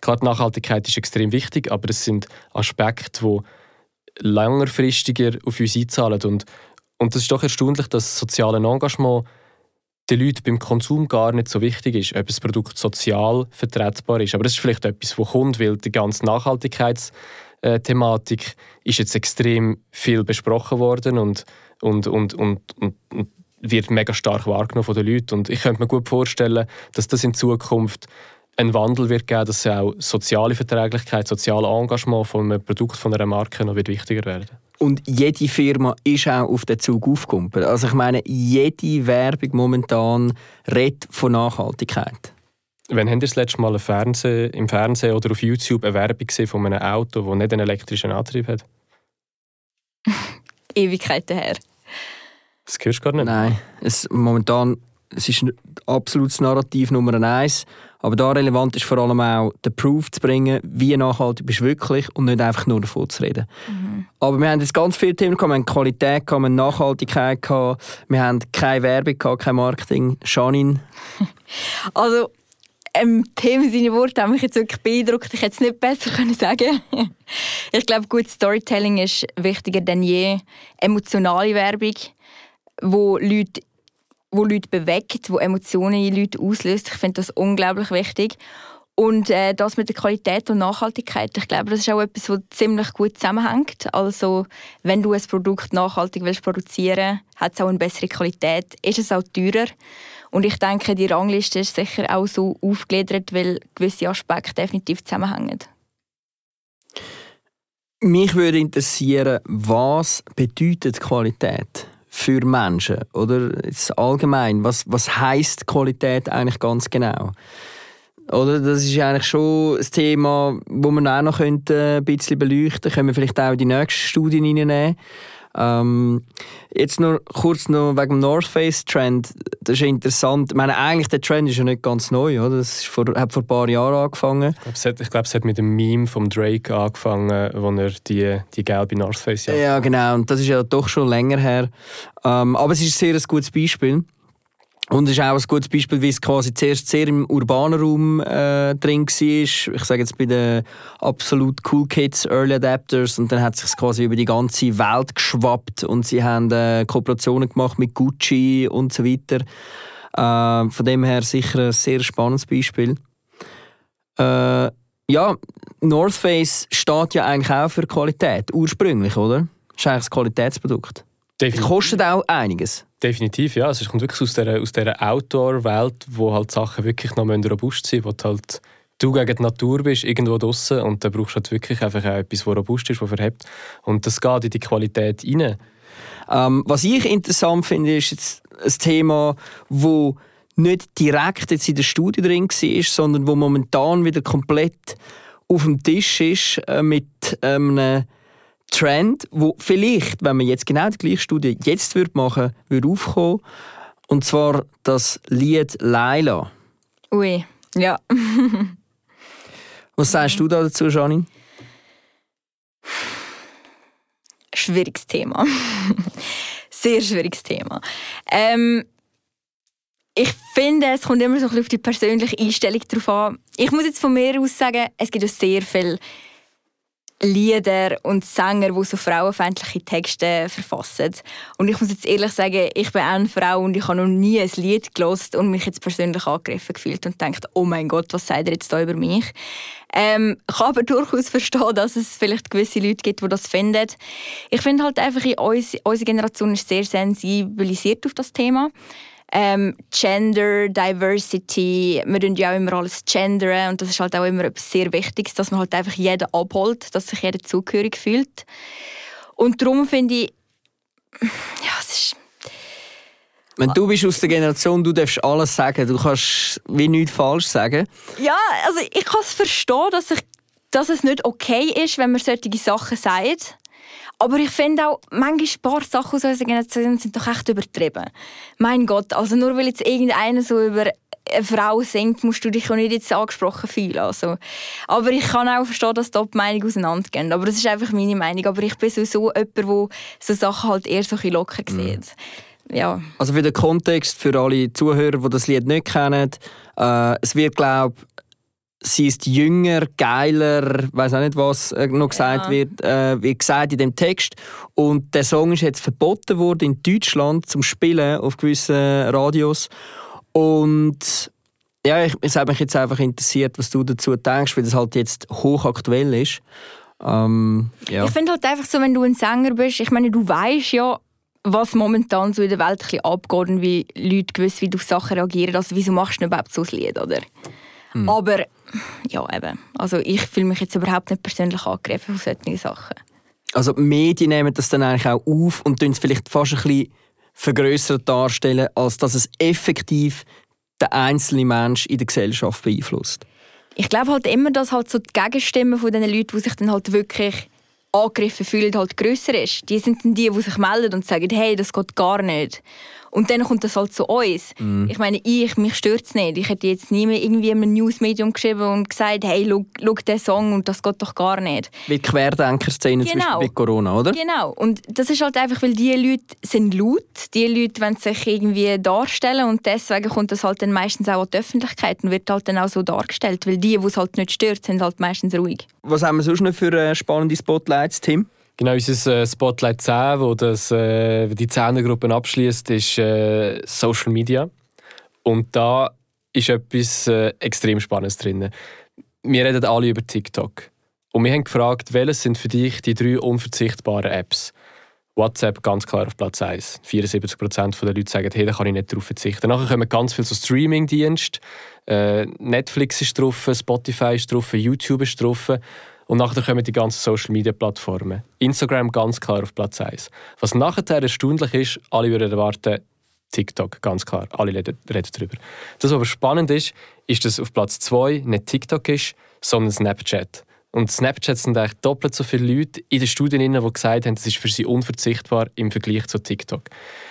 Klar, die Nachhaltigkeit ist extrem wichtig, aber es sind Aspekte, die längerfristiger auf uns einzahlen. Und, und das ist doch erstaunlich, dass das soziale Engagement den Leuten beim Konsum gar nicht so wichtig ist, ob das Produkt sozial vertretbar ist. Aber das ist vielleicht etwas, was kommt, weil die ganze Nachhaltigkeitsthematik ist jetzt extrem viel besprochen worden und, und, und, und, und, und wird mega stark wahrgenommen von den Leuten. Und ich könnte mir gut vorstellen, dass das in Zukunft einen Wandel wird geben, dass auch soziale Verträglichkeit, soziale Engagement von einem Produkt von einer Marke noch wird wichtiger werden. Und jede Firma ist auch auf den Zug aufgekommen. Also ich meine, jede Werbung momentan redet von Nachhaltigkeit. Wann habt ihr das letzte Mal Fernsehen, im Fernsehen oder auf YouTube eine Werbung gesehen von einem Auto, das nicht einen elektrischen Antrieb hat? Ewigkeiten her. Das hörst du gar nicht. Nein, es, momentan es ist ein absolutes Narrativ Nummer eins. Aber da relevant ist vor allem auch, den Proof zu bringen, wie nachhaltig bist du wirklich und nicht einfach nur davon zu reden. Mhm. Aber wir haben jetzt ganz viele Themen gehabt. Wir haben Qualität, gehabt, wir haben Nachhaltigkeit, gehabt, wir haben keine Werbung, gehabt, kein Marketing. Janine? Also, ähm, Themen, seine Worte haben mich jetzt wirklich beeindruckt. Ich hätte es nicht besser können sagen Ich glaube, gut Storytelling ist wichtiger denn je. Emotionale Werbung, wo Leute wo Leute bewegt, wo Emotionen in Leute auslöst. Ich finde das unglaublich wichtig. Und äh, das mit der Qualität und Nachhaltigkeit, ich glaube, das ist auch etwas, was ziemlich gut zusammenhängt. Also, wenn du ein Produkt nachhaltig willst produzieren hat es auch eine bessere Qualität, ist es auch teurer. Und ich denke, die Rangliste ist sicher auch so aufgegliedert, weil gewisse Aspekte definitiv zusammenhängen. Mich würde interessieren, was bedeutet Qualität für Menschen oder jetzt allgemein? Was, was heißt Qualität eigentlich ganz genau? Oder das ist eigentlich schon ein Thema, wo man auch noch ein bisschen beleuchten könnte. Können wir vielleicht auch die nächsten Studien reinnehmen. Ähm, jetzt noch kurz noch wegen dem North Face Trend. Das ist interessant. Ich meine, eigentlich der Trend ist ja nicht ganz neu, oder? Das vor, hat vor ein paar Jahren angefangen. Ich glaube, es hat mit dem Meme von Drake angefangen, wo er die, die gelbe North Face ja. Ja, genau. Und das ist ja doch schon länger her. Ähm, aber es ist ein sehr gutes Beispiel. Und es ist auch ein gutes Beispiel, wie es quasi zuerst sehr im urbanen Raum äh, drin war. Ich sage jetzt bei den absolut cool Kids, Early Adapters. Und dann hat es sich quasi über die ganze Welt geschwappt. Und sie haben äh, Kooperationen gemacht mit Gucci und so weiter. Äh, von dem her sicher ein sehr spannendes Beispiel. Äh, ja, North Face steht ja eigentlich auch für Qualität, ursprünglich, oder? Das ist eigentlich ein Qualitätsprodukt. Definitiv. Kostet auch einiges. Definitiv, ja. Also es kommt wirklich aus dieser, aus dieser Outdoor-Welt, wo halt Sachen wirklich noch robust sein müssen, wo halt du gegen die Natur bist, irgendwo draußen und da brauchst du halt wirklich einfach auch etwas, das robust ist, das verhebt. Und das geht in die Qualität rein. Ähm, was ich interessant finde, ist jetzt ein Thema, wo nicht direkt jetzt in der Studie drin war, sondern wo momentan wieder komplett auf dem Tisch ist äh, mit ähm, einem Trend, wo vielleicht, wenn man jetzt genau die gleiche Studie jetzt würde machen würde, aufkommen. Und zwar das Lied Laila. Ui, ja. Was sagst du da dazu, Janine? Schwieriges Thema. Sehr schwieriges Thema. Ähm, ich finde, es kommt immer so ein bisschen auf die persönliche Einstellung drauf an. Ich muss jetzt von mir aus sagen, es gibt ja sehr viele Lieder und Sänger, die so frauenfeindliche Texte verfassen. Und ich muss jetzt ehrlich sagen, ich bin auch eine Frau und ich habe noch nie ein Lied gelost und mich jetzt persönlich angegriffen gefühlt und denkt, oh mein Gott, was sagt er jetzt da über mich? Ähm, kann aber durchaus verstehen, dass es vielleicht gewisse Leute gibt, die das finden. Ich finde halt einfach, uns, unsere Generation ist sehr sensibilisiert auf das Thema ähm, Gender, Diversity, wir tun ja auch immer alles gendern und das ist halt auch immer etwas sehr Wichtiges, dass man halt einfach jeden abholt, dass sich jeder zugehörig fühlt. Und darum finde ich, ja, es ist... Wenn du bist aus der Generation, du darfst alles sagen, du kannst wie nichts falsch sagen. Ja, also ich kann es verstehen, dass, ich, dass es nicht okay ist, wenn man solche Sachen sagt. Aber ich finde auch, manchmal ein paar Sachen aus unserer Generation sind doch echt übertrieben. Mein Gott, also nur weil jetzt irgendeiner so über eine Frau singt, musst du dich auch nicht jetzt angesprochen fühlen. Also. Aber ich kann auch verstehen, dass da die Meinungen auseinandergehen. Aber das ist einfach meine Meinung. Aber ich bin sowieso jemand, der so Sachen halt eher so ein locker mhm. sieht. Mm. Ja. Also für den Kontext, für alle Zuhörer, die das Lied nicht kennen, äh, es wird, glaube sie ist jünger, geiler, weiß auch nicht, was äh, noch gesagt ja. wird, äh, wie gesagt in dem Text. Und der Song ist jetzt verboten worden in Deutschland zum Spielen auf gewissen Radios. Und ja, ich, es hat mich jetzt einfach interessiert, was du dazu denkst, weil das halt jetzt hochaktuell ist. Ähm, ja. Ich finde halt einfach so, wenn du ein Sänger bist, ich meine, du weißt ja, was momentan so in der Welt ein bisschen abgeht und wie Leute gewiss wie auf Sachen reagieren. Also wieso machst du überhaupt so ein Lied, oder? Hm. Aber ja, eben. Also ich fühle mich jetzt überhaupt nicht persönlich angegriffen von solchen Sachen. Also die Medien nehmen das dann eigentlich auch auf und tun es vielleicht fast ein bisschen vergrößert darstellen, als dass es effektiv den einzelnen Mensch in der Gesellschaft beeinflusst. Ich glaube halt immer, dass halt so die Gegenstimme von den Leuten, die sich dann halt wirklich angegriffen fühlen, halt grösser ist. Die sind dann die, die sich melden und sagen, hey, das geht gar nicht. Und dann kommt das halt zu uns. Mhm. Ich meine, ich, mich stört es nicht. Ich hätte jetzt nie mehr irgendwie in einem Newsmedium geschrieben und gesagt, hey, schau, den Song und das geht doch gar nicht. Wie die Querdenker-Szene zum Genau. Beispiel bei Corona, oder? Genau. Und das ist halt einfach, weil die Leute sind laut. Die Leute wollen sich irgendwie darstellen und deswegen kommt das halt dann meistens auch an die Öffentlichkeit und wird halt dann auch so dargestellt. Weil die, die es halt nicht stört, sind halt meistens ruhig. Was haben wir sonst noch für äh, spannende Spotlights, Tim? Genau, unser äh, Spotlight 10, wo das, äh, die 10 Gruppen abschließt, ist äh, Social Media. Und da ist etwas äh, extrem Spannendes drin. Wir reden alle über TikTok. Und wir haben gefragt, welches sind für dich die drei unverzichtbaren Apps? WhatsApp ganz klar auf Platz 1. 74% der Leute sagen, hey, da kann ich nicht darauf verzichten. Nachher kommen ganz viele so Streaming-Dienste. Äh, Netflix ist drauf, Spotify ist drauf, YouTube ist drauf. Und nachher kommen die ganzen Social-Media-Plattformen. Instagram ganz klar auf Platz 1. Was nachher erstaunlich ist, alle würden erwarten, TikTok, ganz klar. Alle reden, reden darüber. Das, was aber spannend ist, ist, dass auf Platz 2 nicht TikTok ist, sondern Snapchat. Und Snapchat sind eigentlich doppelt so viele Leute in den Studien, die gesagt haben, das ist für sie unverzichtbar im Vergleich zu TikTok.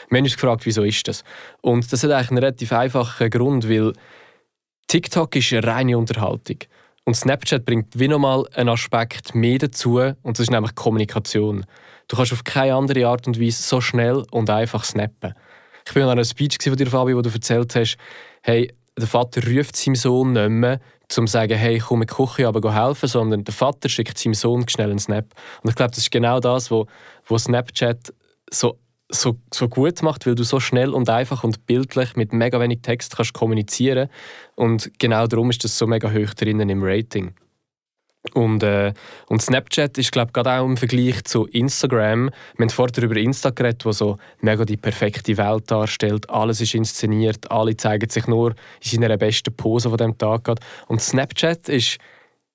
Wir haben uns gefragt, wieso ist das? Und das hat eigentlich einen relativ einfachen Grund, weil TikTok ist eine reine Unterhaltung. Und Snapchat bringt wie nochmal einen Aspekt mehr dazu, und das ist nämlich Kommunikation. Du kannst auf keine andere Art und Weise so schnell und einfach snappen. Ich bin an einer Speech von dir, Fabi, wo du erzählt hast, hey, der Vater ruft seinem Sohn nicht mehr, um zu sagen, hey, komm in die Küche aber helfen, sondern der Vater schickt seinem Sohn schnell einen Snap. Und ich glaube, das ist genau das, wo, wo Snapchat so, so, so gut macht, weil du so schnell und einfach und bildlich mit mega wenig Text kannst kommunizieren und genau darum ist das so mega hoch drinnen im Rating. Und, äh, und Snapchat ist, glaube ich, gerade auch im Vergleich zu Instagram. Wir haben vorher über Insta geredet, wo so mega die perfekte Welt darstellt. Alles ist inszeniert, alle zeigen sich nur in seiner besten Pose von dem Tag. Und Snapchat ist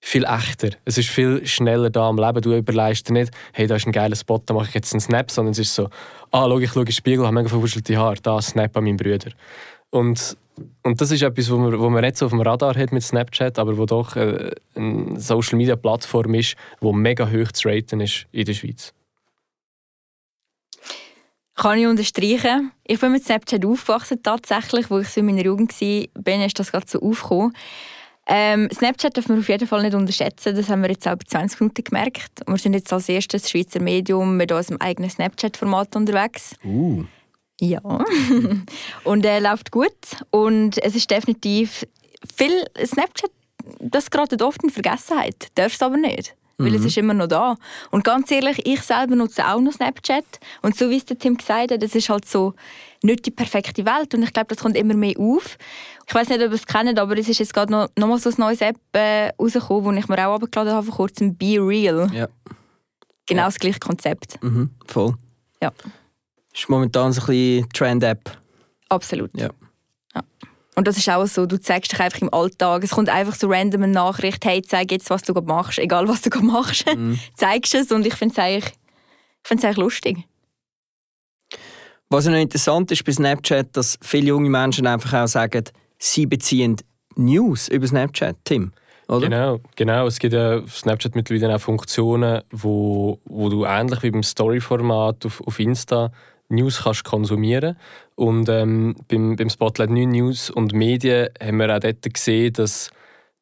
viel echter. Es ist viel schneller da am Leben. Du überlegst dir nicht, hey, da ist ein geiler Spot, da mache ich jetzt einen Snap, sondern es ist so, ah, schau, ich schaue in den Spiegel, habe mega verwuschelte Haare, da, Snap an meinen Brüder. Und, und das ist etwas, wo man, wo man nicht so auf dem Radar hat mit Snapchat, aber wo doch äh, eine Social-Media-Plattform ist, wo mega hoch zu raten ist in der Schweiz. Kann ich unterstreichen. Ich bin mit Snapchat aufgewachsen, tatsächlich. Wo ich so in meiner Jugend war, ist das gerade so aufgekommen. Ähm, Snapchat darf man auf jeden Fall nicht unterschätzen. Das haben wir jetzt auch bei 20 Minuten gemerkt. Wir sind jetzt als erstes Schweizer Medium mit unserem eigenen Snapchat-Format unterwegs. Uh. Ja. und er äh, läuft gut. Und es ist definitiv viel Snapchat, das gerät oft in Vergessenheit. Darf es aber nicht. Weil es ist immer noch da. Und ganz ehrlich, ich selber nutze auch noch Snapchat. Und so wie es der Tim gesagt hat, das ist halt so nicht die perfekte Welt. Und ich glaube, das kommt immer mehr auf. Ich weiß nicht, ob ihr es kennt, aber es ist jetzt gerade noch, noch mal so ein neues App äh, rausgekommen, das ich mir auch abgeladen habe vor kurzem, Be Real. Ja, Genau Ja. das gleiche Konzept. mhm. voll. Ja, Ist momentan so ein bisschen Trend-App. absolut. Ja. Ja. Und das ist auch so, du zeigst dich einfach im Alltag. Es kommt einfach so random eine Nachricht, hey, zeig jetzt, was du gerade machst. Egal, was du gerade machst, zeigst es. Und ich finde es eigentlich, ich find's eigentlich lustig. Was noch interessant ist bei Snapchat, dass viele junge Menschen einfach auch sagen, sie beziehen News über Snapchat, Tim. Oder? Genau, genau. Es gibt ja auf Snapchat mittlerweile auch Funktionen, wo, wo du ähnlich wie beim Story-Format auf, auf Insta News kannst konsumieren Und ähm, beim, beim Spotlight 9 News und Medien haben wir auch dort gesehen, dass,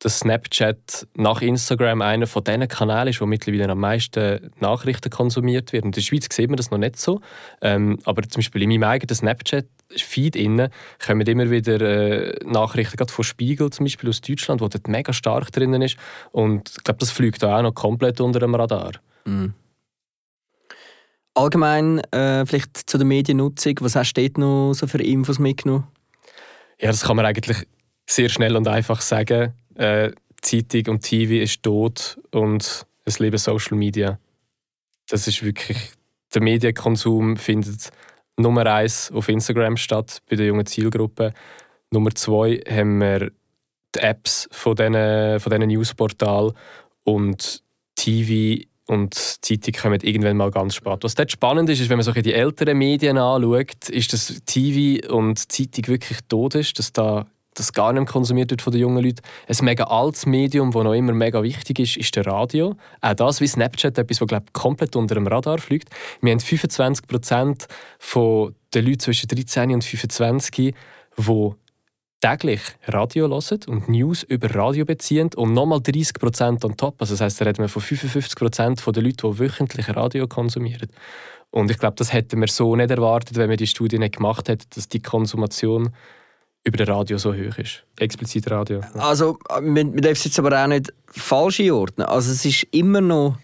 dass Snapchat nach Instagram einer von diesen Kanälen ist, wo mittlerweile am meisten Nachrichten konsumiert werden. In der Schweiz sieht man das noch nicht so. Ähm, aber zum Beispiel in meinem eigenen Snapchat-Feed innen kommen immer wieder äh, Nachrichten, gerade von Spiegel zum Beispiel aus Deutschland, wo dort mega stark drinnen ist. Und ich glaube, das fliegt da auch noch komplett unter dem Radar. Allgemein äh, vielleicht zu der Mediennutzung, was hast du dort noch so für Infos mitgenommen? Ja, das kann man eigentlich sehr schnell und einfach sagen. Äh, Zeitung und TV ist tot und es leben Social Media. Das ist wirklich, der Medienkonsum findet Nummer eins auf Instagram statt bei der jungen Zielgruppe. Nummer zwei haben wir die Apps von diesen, von diesen Newsportalen und TV und Zeitung kommen irgendwann mal ganz spät. Was dort spannend ist, ist, wenn man so die älteren Medien anschaut, ist, dass TV und Zeitung wirklich tot ist, dass da das gar nicht konsumiert wird von den jungen Leuten. Ein mega altes Medium, das noch immer mega wichtig ist, ist der Radio. Auch das wie Snapchat, etwas, das glaub, komplett unter dem Radar fliegt. Wir haben 25 Prozent der Leute zwischen 13 und 25, die täglich Radio hören und News über Radio beziehen und nochmal 30 Prozent on top. Also das heisst, da reden wir von 55 Prozent der Leute, die wöchentlich Radio konsumieren. Und ich glaube, das hätten wir so nicht erwartet, wenn wir die Studie nicht gemacht hätten, dass die Konsumation über das Radio so hoch ist. Explizit Radio. Also, man, man darf es jetzt aber auch nicht falsch einordnen. Also, es ist immer noch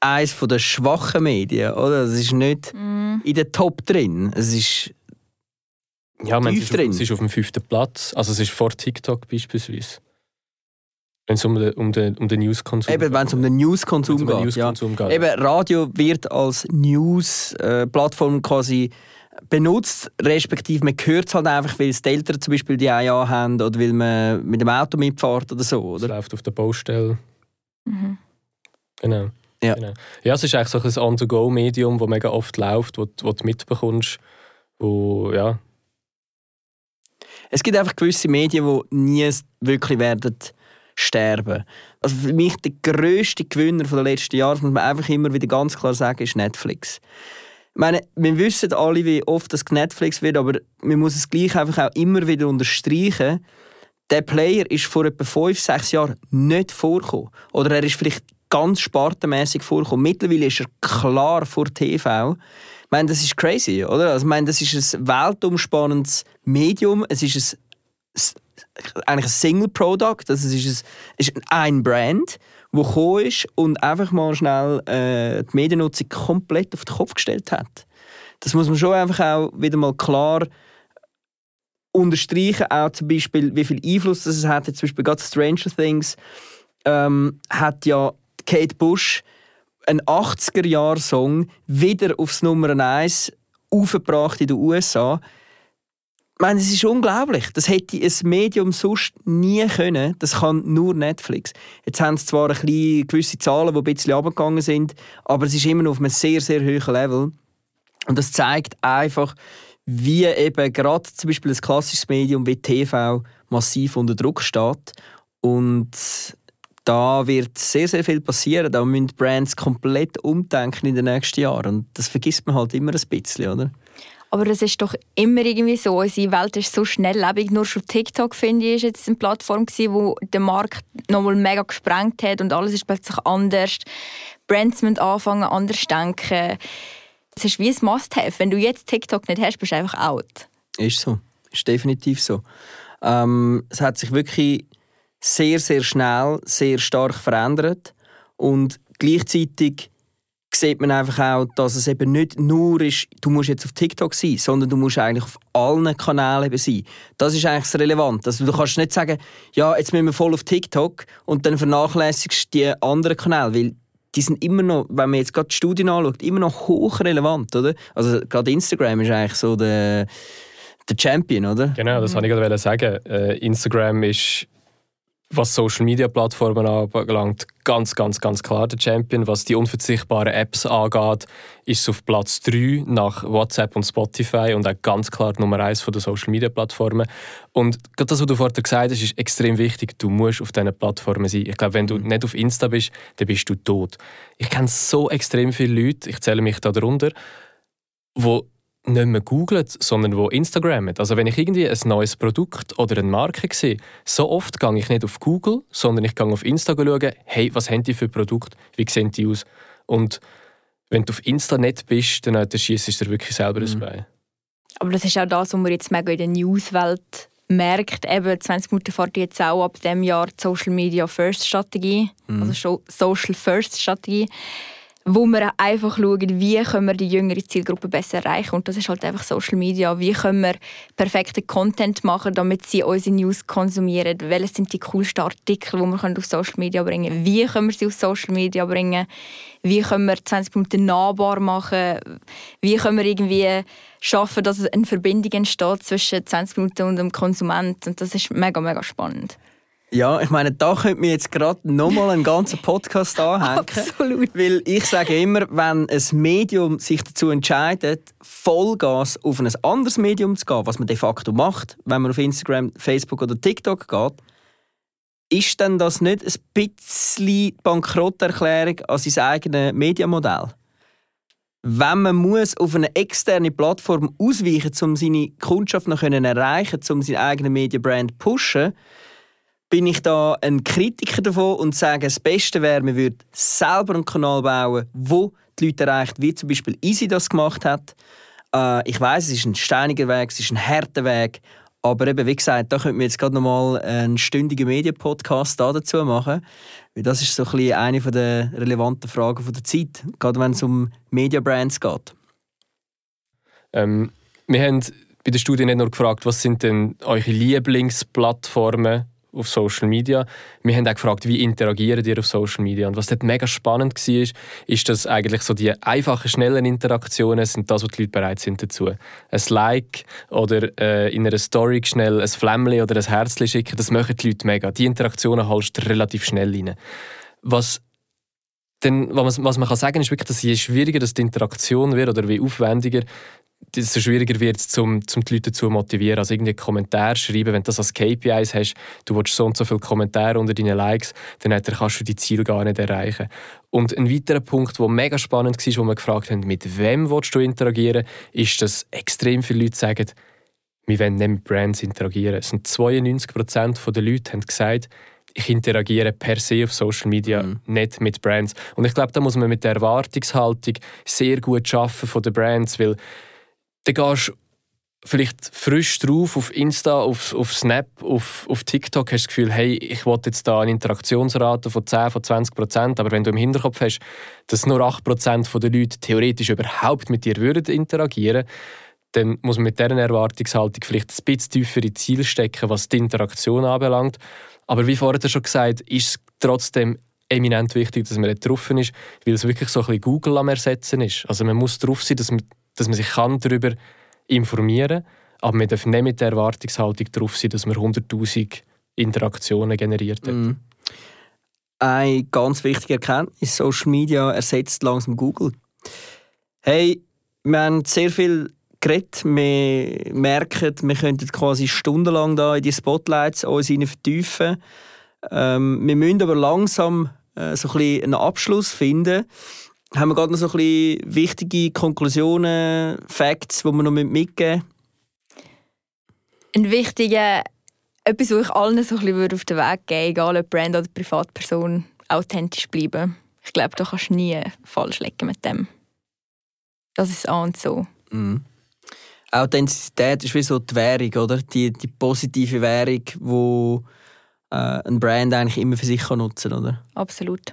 eines der schwachen Medien, oder? Es ist nicht mm. in den Top drin. Es ist ja, man, es, ist auf, es ist auf dem fünften Platz. Also es ist vor TikTok beispielsweise. Wenn es um den, um den, um den Newskonsum geht. Eben, wenn es um den Newskonsum um geht. Ja. geht. Eben, Radio wird als News-Plattform quasi benutzt, respektive man hört es halt einfach, weil es die Eltern zum Beispiel die IA haben oder weil man mit dem Auto mitfährt oder so. Oder? Es läuft auf der Baustelle. Mhm. Genau. Ja. genau. Ja, es ist eigentlich so ein On-to-Go-Medium, das mega oft läuft, wo, wo du mitbekommst, wo, ja. Es gibt einfach gewisse Medien, die nie wirklich werden sterben. Also für mich der grösste Gewinner der letzten Jahre, muss man einfach immer wieder ganz klar sagen, ist Netflix. Meine, wir wissen alle, wie oft das Netflix wird, aber man muss es gleich einfach auch immer wieder unterstreichen. Der Player ist vor etwa fünf, sechs Jahren nicht vorgekommen. Oder er ist vielleicht ganz spartenmäßig vorgekommen. Mittlerweile ist er klar vor TV. Ich meine, das ist crazy, oder? Also, ich meine, das ist ein weltumspannendes Medium. Es ist ein, eigentlich ein Single-Product. Also, es ist ein, ist ein Brand wo gekommen ist und einfach mal schnell äh, die Mediennutzung komplett auf den Kopf gestellt hat. Das muss man schon einfach auch wieder mal klar unterstreichen, auch zum Beispiel, wie viel Einfluss das hat. Zum Beispiel gerade Stranger Things ähm, hat ja Kate Bush einen 80er-Jahr-Song wieder aufs Nummer 1 aufgebracht in den USA ich meine, es ist unglaublich. Das hätte ein Medium sonst nie können. Das kann nur Netflix. Jetzt haben sie zwar ein bisschen gewisse Zahlen, die ein bisschen runtergegangen sind, aber es ist immer noch auf einem sehr, sehr hohen Level. Und das zeigt einfach, wie eben gerade zum Beispiel ein klassisches Medium wie TV massiv unter Druck steht. Und da wird sehr, sehr viel passieren. Da müssen Brands komplett umdenken in den nächsten Jahren. Und das vergisst man halt immer ein bisschen, oder? Aber es ist doch immer irgendwie so. Unsere Welt ist so schnelllebig. Nur schon TikTok, finde ich, ist jetzt eine Plattform gewesen, wo der Markt nochmal mega gesprengt hat und alles ist plötzlich anders. Brands müssen anfangen, anders denken. Es ist wie ein Must-Have. Wenn du jetzt TikTok nicht hast, bist du einfach out. Ist so. Ist definitiv so. Ähm, es hat sich wirklich sehr, sehr schnell, sehr stark verändert. Und gleichzeitig sieht man einfach auch, dass es eben nicht nur ist, du musst jetzt auf TikTok sein, sondern du musst eigentlich auf allen Kanälen eben sein. Das ist eigentlich das Relevante. Also du kannst nicht sagen, ja, jetzt müssen wir voll auf TikTok und dann vernachlässigst du die anderen Kanäle, weil die sind immer noch, wenn man jetzt gerade die Studien anschaut, immer noch hochrelevant, oder? Also gerade Instagram ist eigentlich so der, der Champion, oder? Genau, das mhm. wollte ich gerade sagen. Äh, Instagram ist was Social Media Plattformen anbelangt, ganz, ganz, ganz klar der Champion. Was die unverzichtbaren Apps angeht, ist es auf Platz 3 nach WhatsApp und Spotify und auch ganz klar Nummer 1 der Social Media Plattformen. Und gerade das, was du vorhin gesagt hast, ist extrem wichtig. Du musst auf diesen Plattformen sein. Ich glaube, wenn du nicht auf Insta bist, dann bist du tot. Ich kenne so extrem viele Leute, ich zähle mich da darunter, die nicht mehr googlen, sondern wo Instagrammen. Also wenn ich irgendwie ein neues Produkt oder eine Marke sehe, so oft gehe ich nicht auf Google, sondern ich gehe auf Insta schauen, hey, was haben die für Produkte, wie sehen die aus? Und wenn du auf Insta nicht bist, dann, dann schießt du wirklich selber mhm. ins Bein. Aber das ist auch das, was man jetzt mega in der Newswelt merkt. Eben, 20 Minuten fährt jetzt auch ab diesem Jahr die Social Media First Strategie, mhm. also Social First Strategie wo wir einfach schauen, wie können wir die jüngere Zielgruppe besser erreichen. Und das ist halt einfach Social Media. Wie können wir perfekten Content machen, damit sie unsere News konsumieren? Welche sind die coolsten Artikel, die wir auf Social Media bringen können? Wie können wir sie auf Social Media bringen? Wie können wir 20 Minuten nahbar machen? Wie können wir irgendwie schaffen, dass eine Verbindung entsteht zwischen 20 Minuten und dem Konsument? Und das ist mega, mega spannend. Ja, ich meine, da könnte mir jetzt gerade nochmal einen ganzen Podcast anhängen. Absolut. Weil ich sage immer, wenn ein Medium sich dazu entscheidet, Vollgas auf ein anderes Medium zu gehen, was man de facto macht, wenn man auf Instagram, Facebook oder TikTok geht, ist denn das nicht ein bisschen Bankrotterklärung an sein eigenes Mediamodell? Wenn man muss auf eine externe Plattform ausweichen muss, um seine Kundschaft noch zu erreichen, um seine eigene Mediabrand zu pushen, bin ich da ein Kritiker davon und sage, das Beste wäre, man würde selber einen Kanal bauen, wo die Leute erreicht, wie zum Beispiel Easy das gemacht hat. Äh, ich weiß, es ist ein steiniger Weg, es ist ein harter Weg, aber eben, wie gesagt, da könnten wir jetzt gerade noch mal einen stündigen Medienpodcast dazu machen, weil das ist so ein bisschen eine der relevanten Fragen der Zeit, gerade wenn es um Media-Brands geht. Ähm, wir haben bei der Studie nicht nur gefragt, was sind denn eure Lieblingsplattformen auf Social Media. Wir haben auch gefragt, wie interagiert ihr auf Social Media. Und was dort mega spannend war, ist, dass eigentlich so die einfachen, schnellen Interaktionen sind das, was die Leute bereit sind dazu. Ein Like oder äh, in einer Story schnell ein Flämmchen oder ein Herzchen schicken, das machen die Leute mega. Die Interaktionen holst du relativ schnell rein. Was denn, was, man, kann sagen ist wirklich, dass je schwieriger das die Interaktion wird oder wie aufwendiger, desto schwieriger wird es, um, um die Leute zu motivieren. Also irgendwie Kommentare schreiben, wenn du das als KPIs hast, du willst so und so viele Kommentare unter deinen Likes, dann kannst du die Ziele gar nicht erreichen. Und ein weiterer Punkt, der mega spannend war, wo wir gefragt haben, mit wem willst du interagieren, ist, dass extrem viele Leute sagen, wir wollen nicht mit Brands interagieren. Es sind 92% der Leute haben gesagt, ich interagiere per se auf Social Media, mhm. nicht mit Brands. Und ich glaube, da muss man mit der Erwartungshaltung sehr gut schaffen von den Brands, weil dann gehst du vielleicht frisch drauf auf Insta, auf, auf Snap, auf, auf TikTok, hast du das Gefühl, hey, ich will jetzt da eine Interaktionsrate von 10, von 20 Prozent, aber wenn du im Hinterkopf hast, dass nur 8 Prozent der Leute theoretisch überhaupt mit dir würden interagieren dann muss man mit dieser Erwartungshaltung vielleicht ein bisschen tiefere Ziele stecken, was die Interaktion anbelangt. Aber wie vorher schon gesagt, ist es trotzdem eminent wichtig, dass man nicht drauf ist, weil es wirklich so ein bisschen Google am Ersetzen ist. Also man muss drauf sein, dass man dass man sich darüber informieren kann, aber man darf nicht mit der Erwartungshaltung darauf sein, dass man 100'000 Interaktionen generiert hat. Mm. Eine ganz wichtige Erkenntnis, Social Media ersetzt langsam Google. Hey, wir haben sehr viel geredet, wir merken, wir könnten quasi stundenlang da in die Spotlights uns vertiefen. Ähm, wir müssen aber langsam äh, so ein einen Abschluss finden haben wir gerade noch so ein bisschen wichtige Konklusionen, Facts, die wir noch mitgeben müssen? Ein wichtiger, etwas, was ich allen so ein bisschen auf den Weg geben egal ob Brand oder Privatperson, authentisch bleiben. Ich glaube, da kannst du nie falsch liegen mit dem. Das ist an und so. Mhm. Authentizität ist wie so die Währung, oder? Die, die positive Währung, die äh, ein Brand eigentlich immer für sich nutzen kann, oder? Absolut.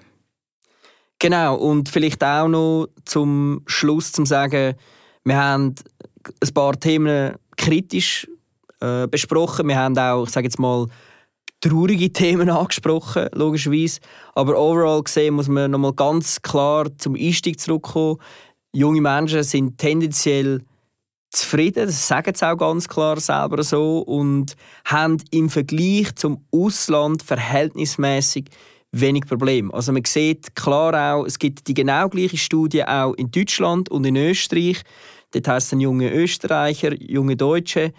Genau, und vielleicht auch noch zum Schluss zu sagen, wir haben ein paar Themen kritisch äh, besprochen. Wir haben auch, ich sage jetzt mal, traurige Themen angesprochen, logischerweise. Aber overall gesehen muss man nochmal ganz klar zum Einstieg zurückkommen. Junge Menschen sind tendenziell zufrieden, das sagen sie auch ganz klar selber so und haben im Vergleich zum Ausland verhältnismäßig wenig Problem. Also man sieht klar auch, es gibt die genau gleiche Studie auch in Deutschland und in Österreich. Dort heißt ein junge Österreicher, junge Deutsche,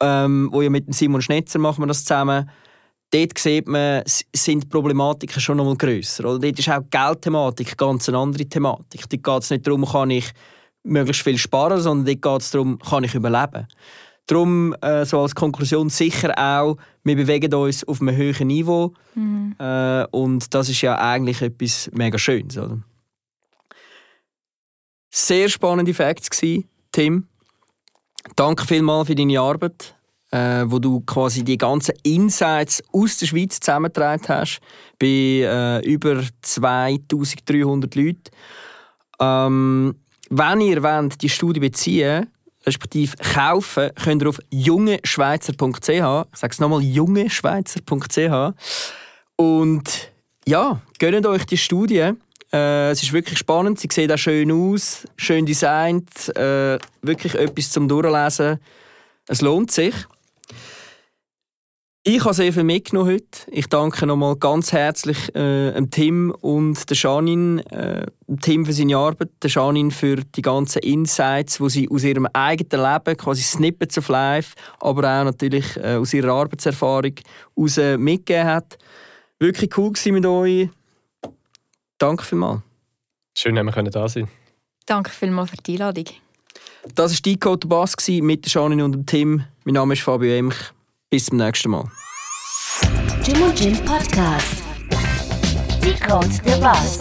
ähm, wo ja mit Simon Schnetzer machen wir das zusammen. Dort sieht man, sind Problematiken schon noch mal grösser. Oder dort ist auch die Geldthematik ganz eine andere Thematik. Dort geht es nicht darum, kann ich möglichst viel sparen, sondern dort geht es darum, kann ich überleben. Darum äh, so als Konklusion sicher auch, wir bewegen uns auf einem höheren Niveau mhm. äh, und das ist ja eigentlich etwas mega Schönes. Oder? Sehr spannende Facts gewesen, Tim. Danke vielmals für deine Arbeit. äh, wo du quasi die ganzen Insights aus der Schweiz zusammengetragen hast, bei äh, über 2300 Leuten. Ähm, wenn ihr wollt, die Studie beziehen respektive kaufen, könnt ihr auf jungeschweizer.ch, ich sage es nochmal, jungeschweizer.ch und ja, gönnt euch die Studie. Äh, es ist wirklich spannend, sie sieht auch schön aus, schön designt, äh, wirklich etwas zum Durchlesen. Es lohnt sich. Ich habe sehr viel mitgenommen heute. Ich danke nochmal ganz herzlich äh, Tim und der Janine. Äh, Tim für seine Arbeit, der Janine für die ganzen Insights, die sie aus ihrem eigenen Leben, quasi Snippets of Life, aber auch natürlich äh, aus ihrer Arbeitserfahrung heraus mitgegeben hat. Wirklich cool mit euch. Danke vielmals. Schön, dass wir da sein Danke vielmals für die Einladung. Das war die Code Bass mit Janine und Tim. Mein Name ist Fabio Emch. Bis zum nächsten Mal. Jim und Jim Podcast. Decode the Buzz.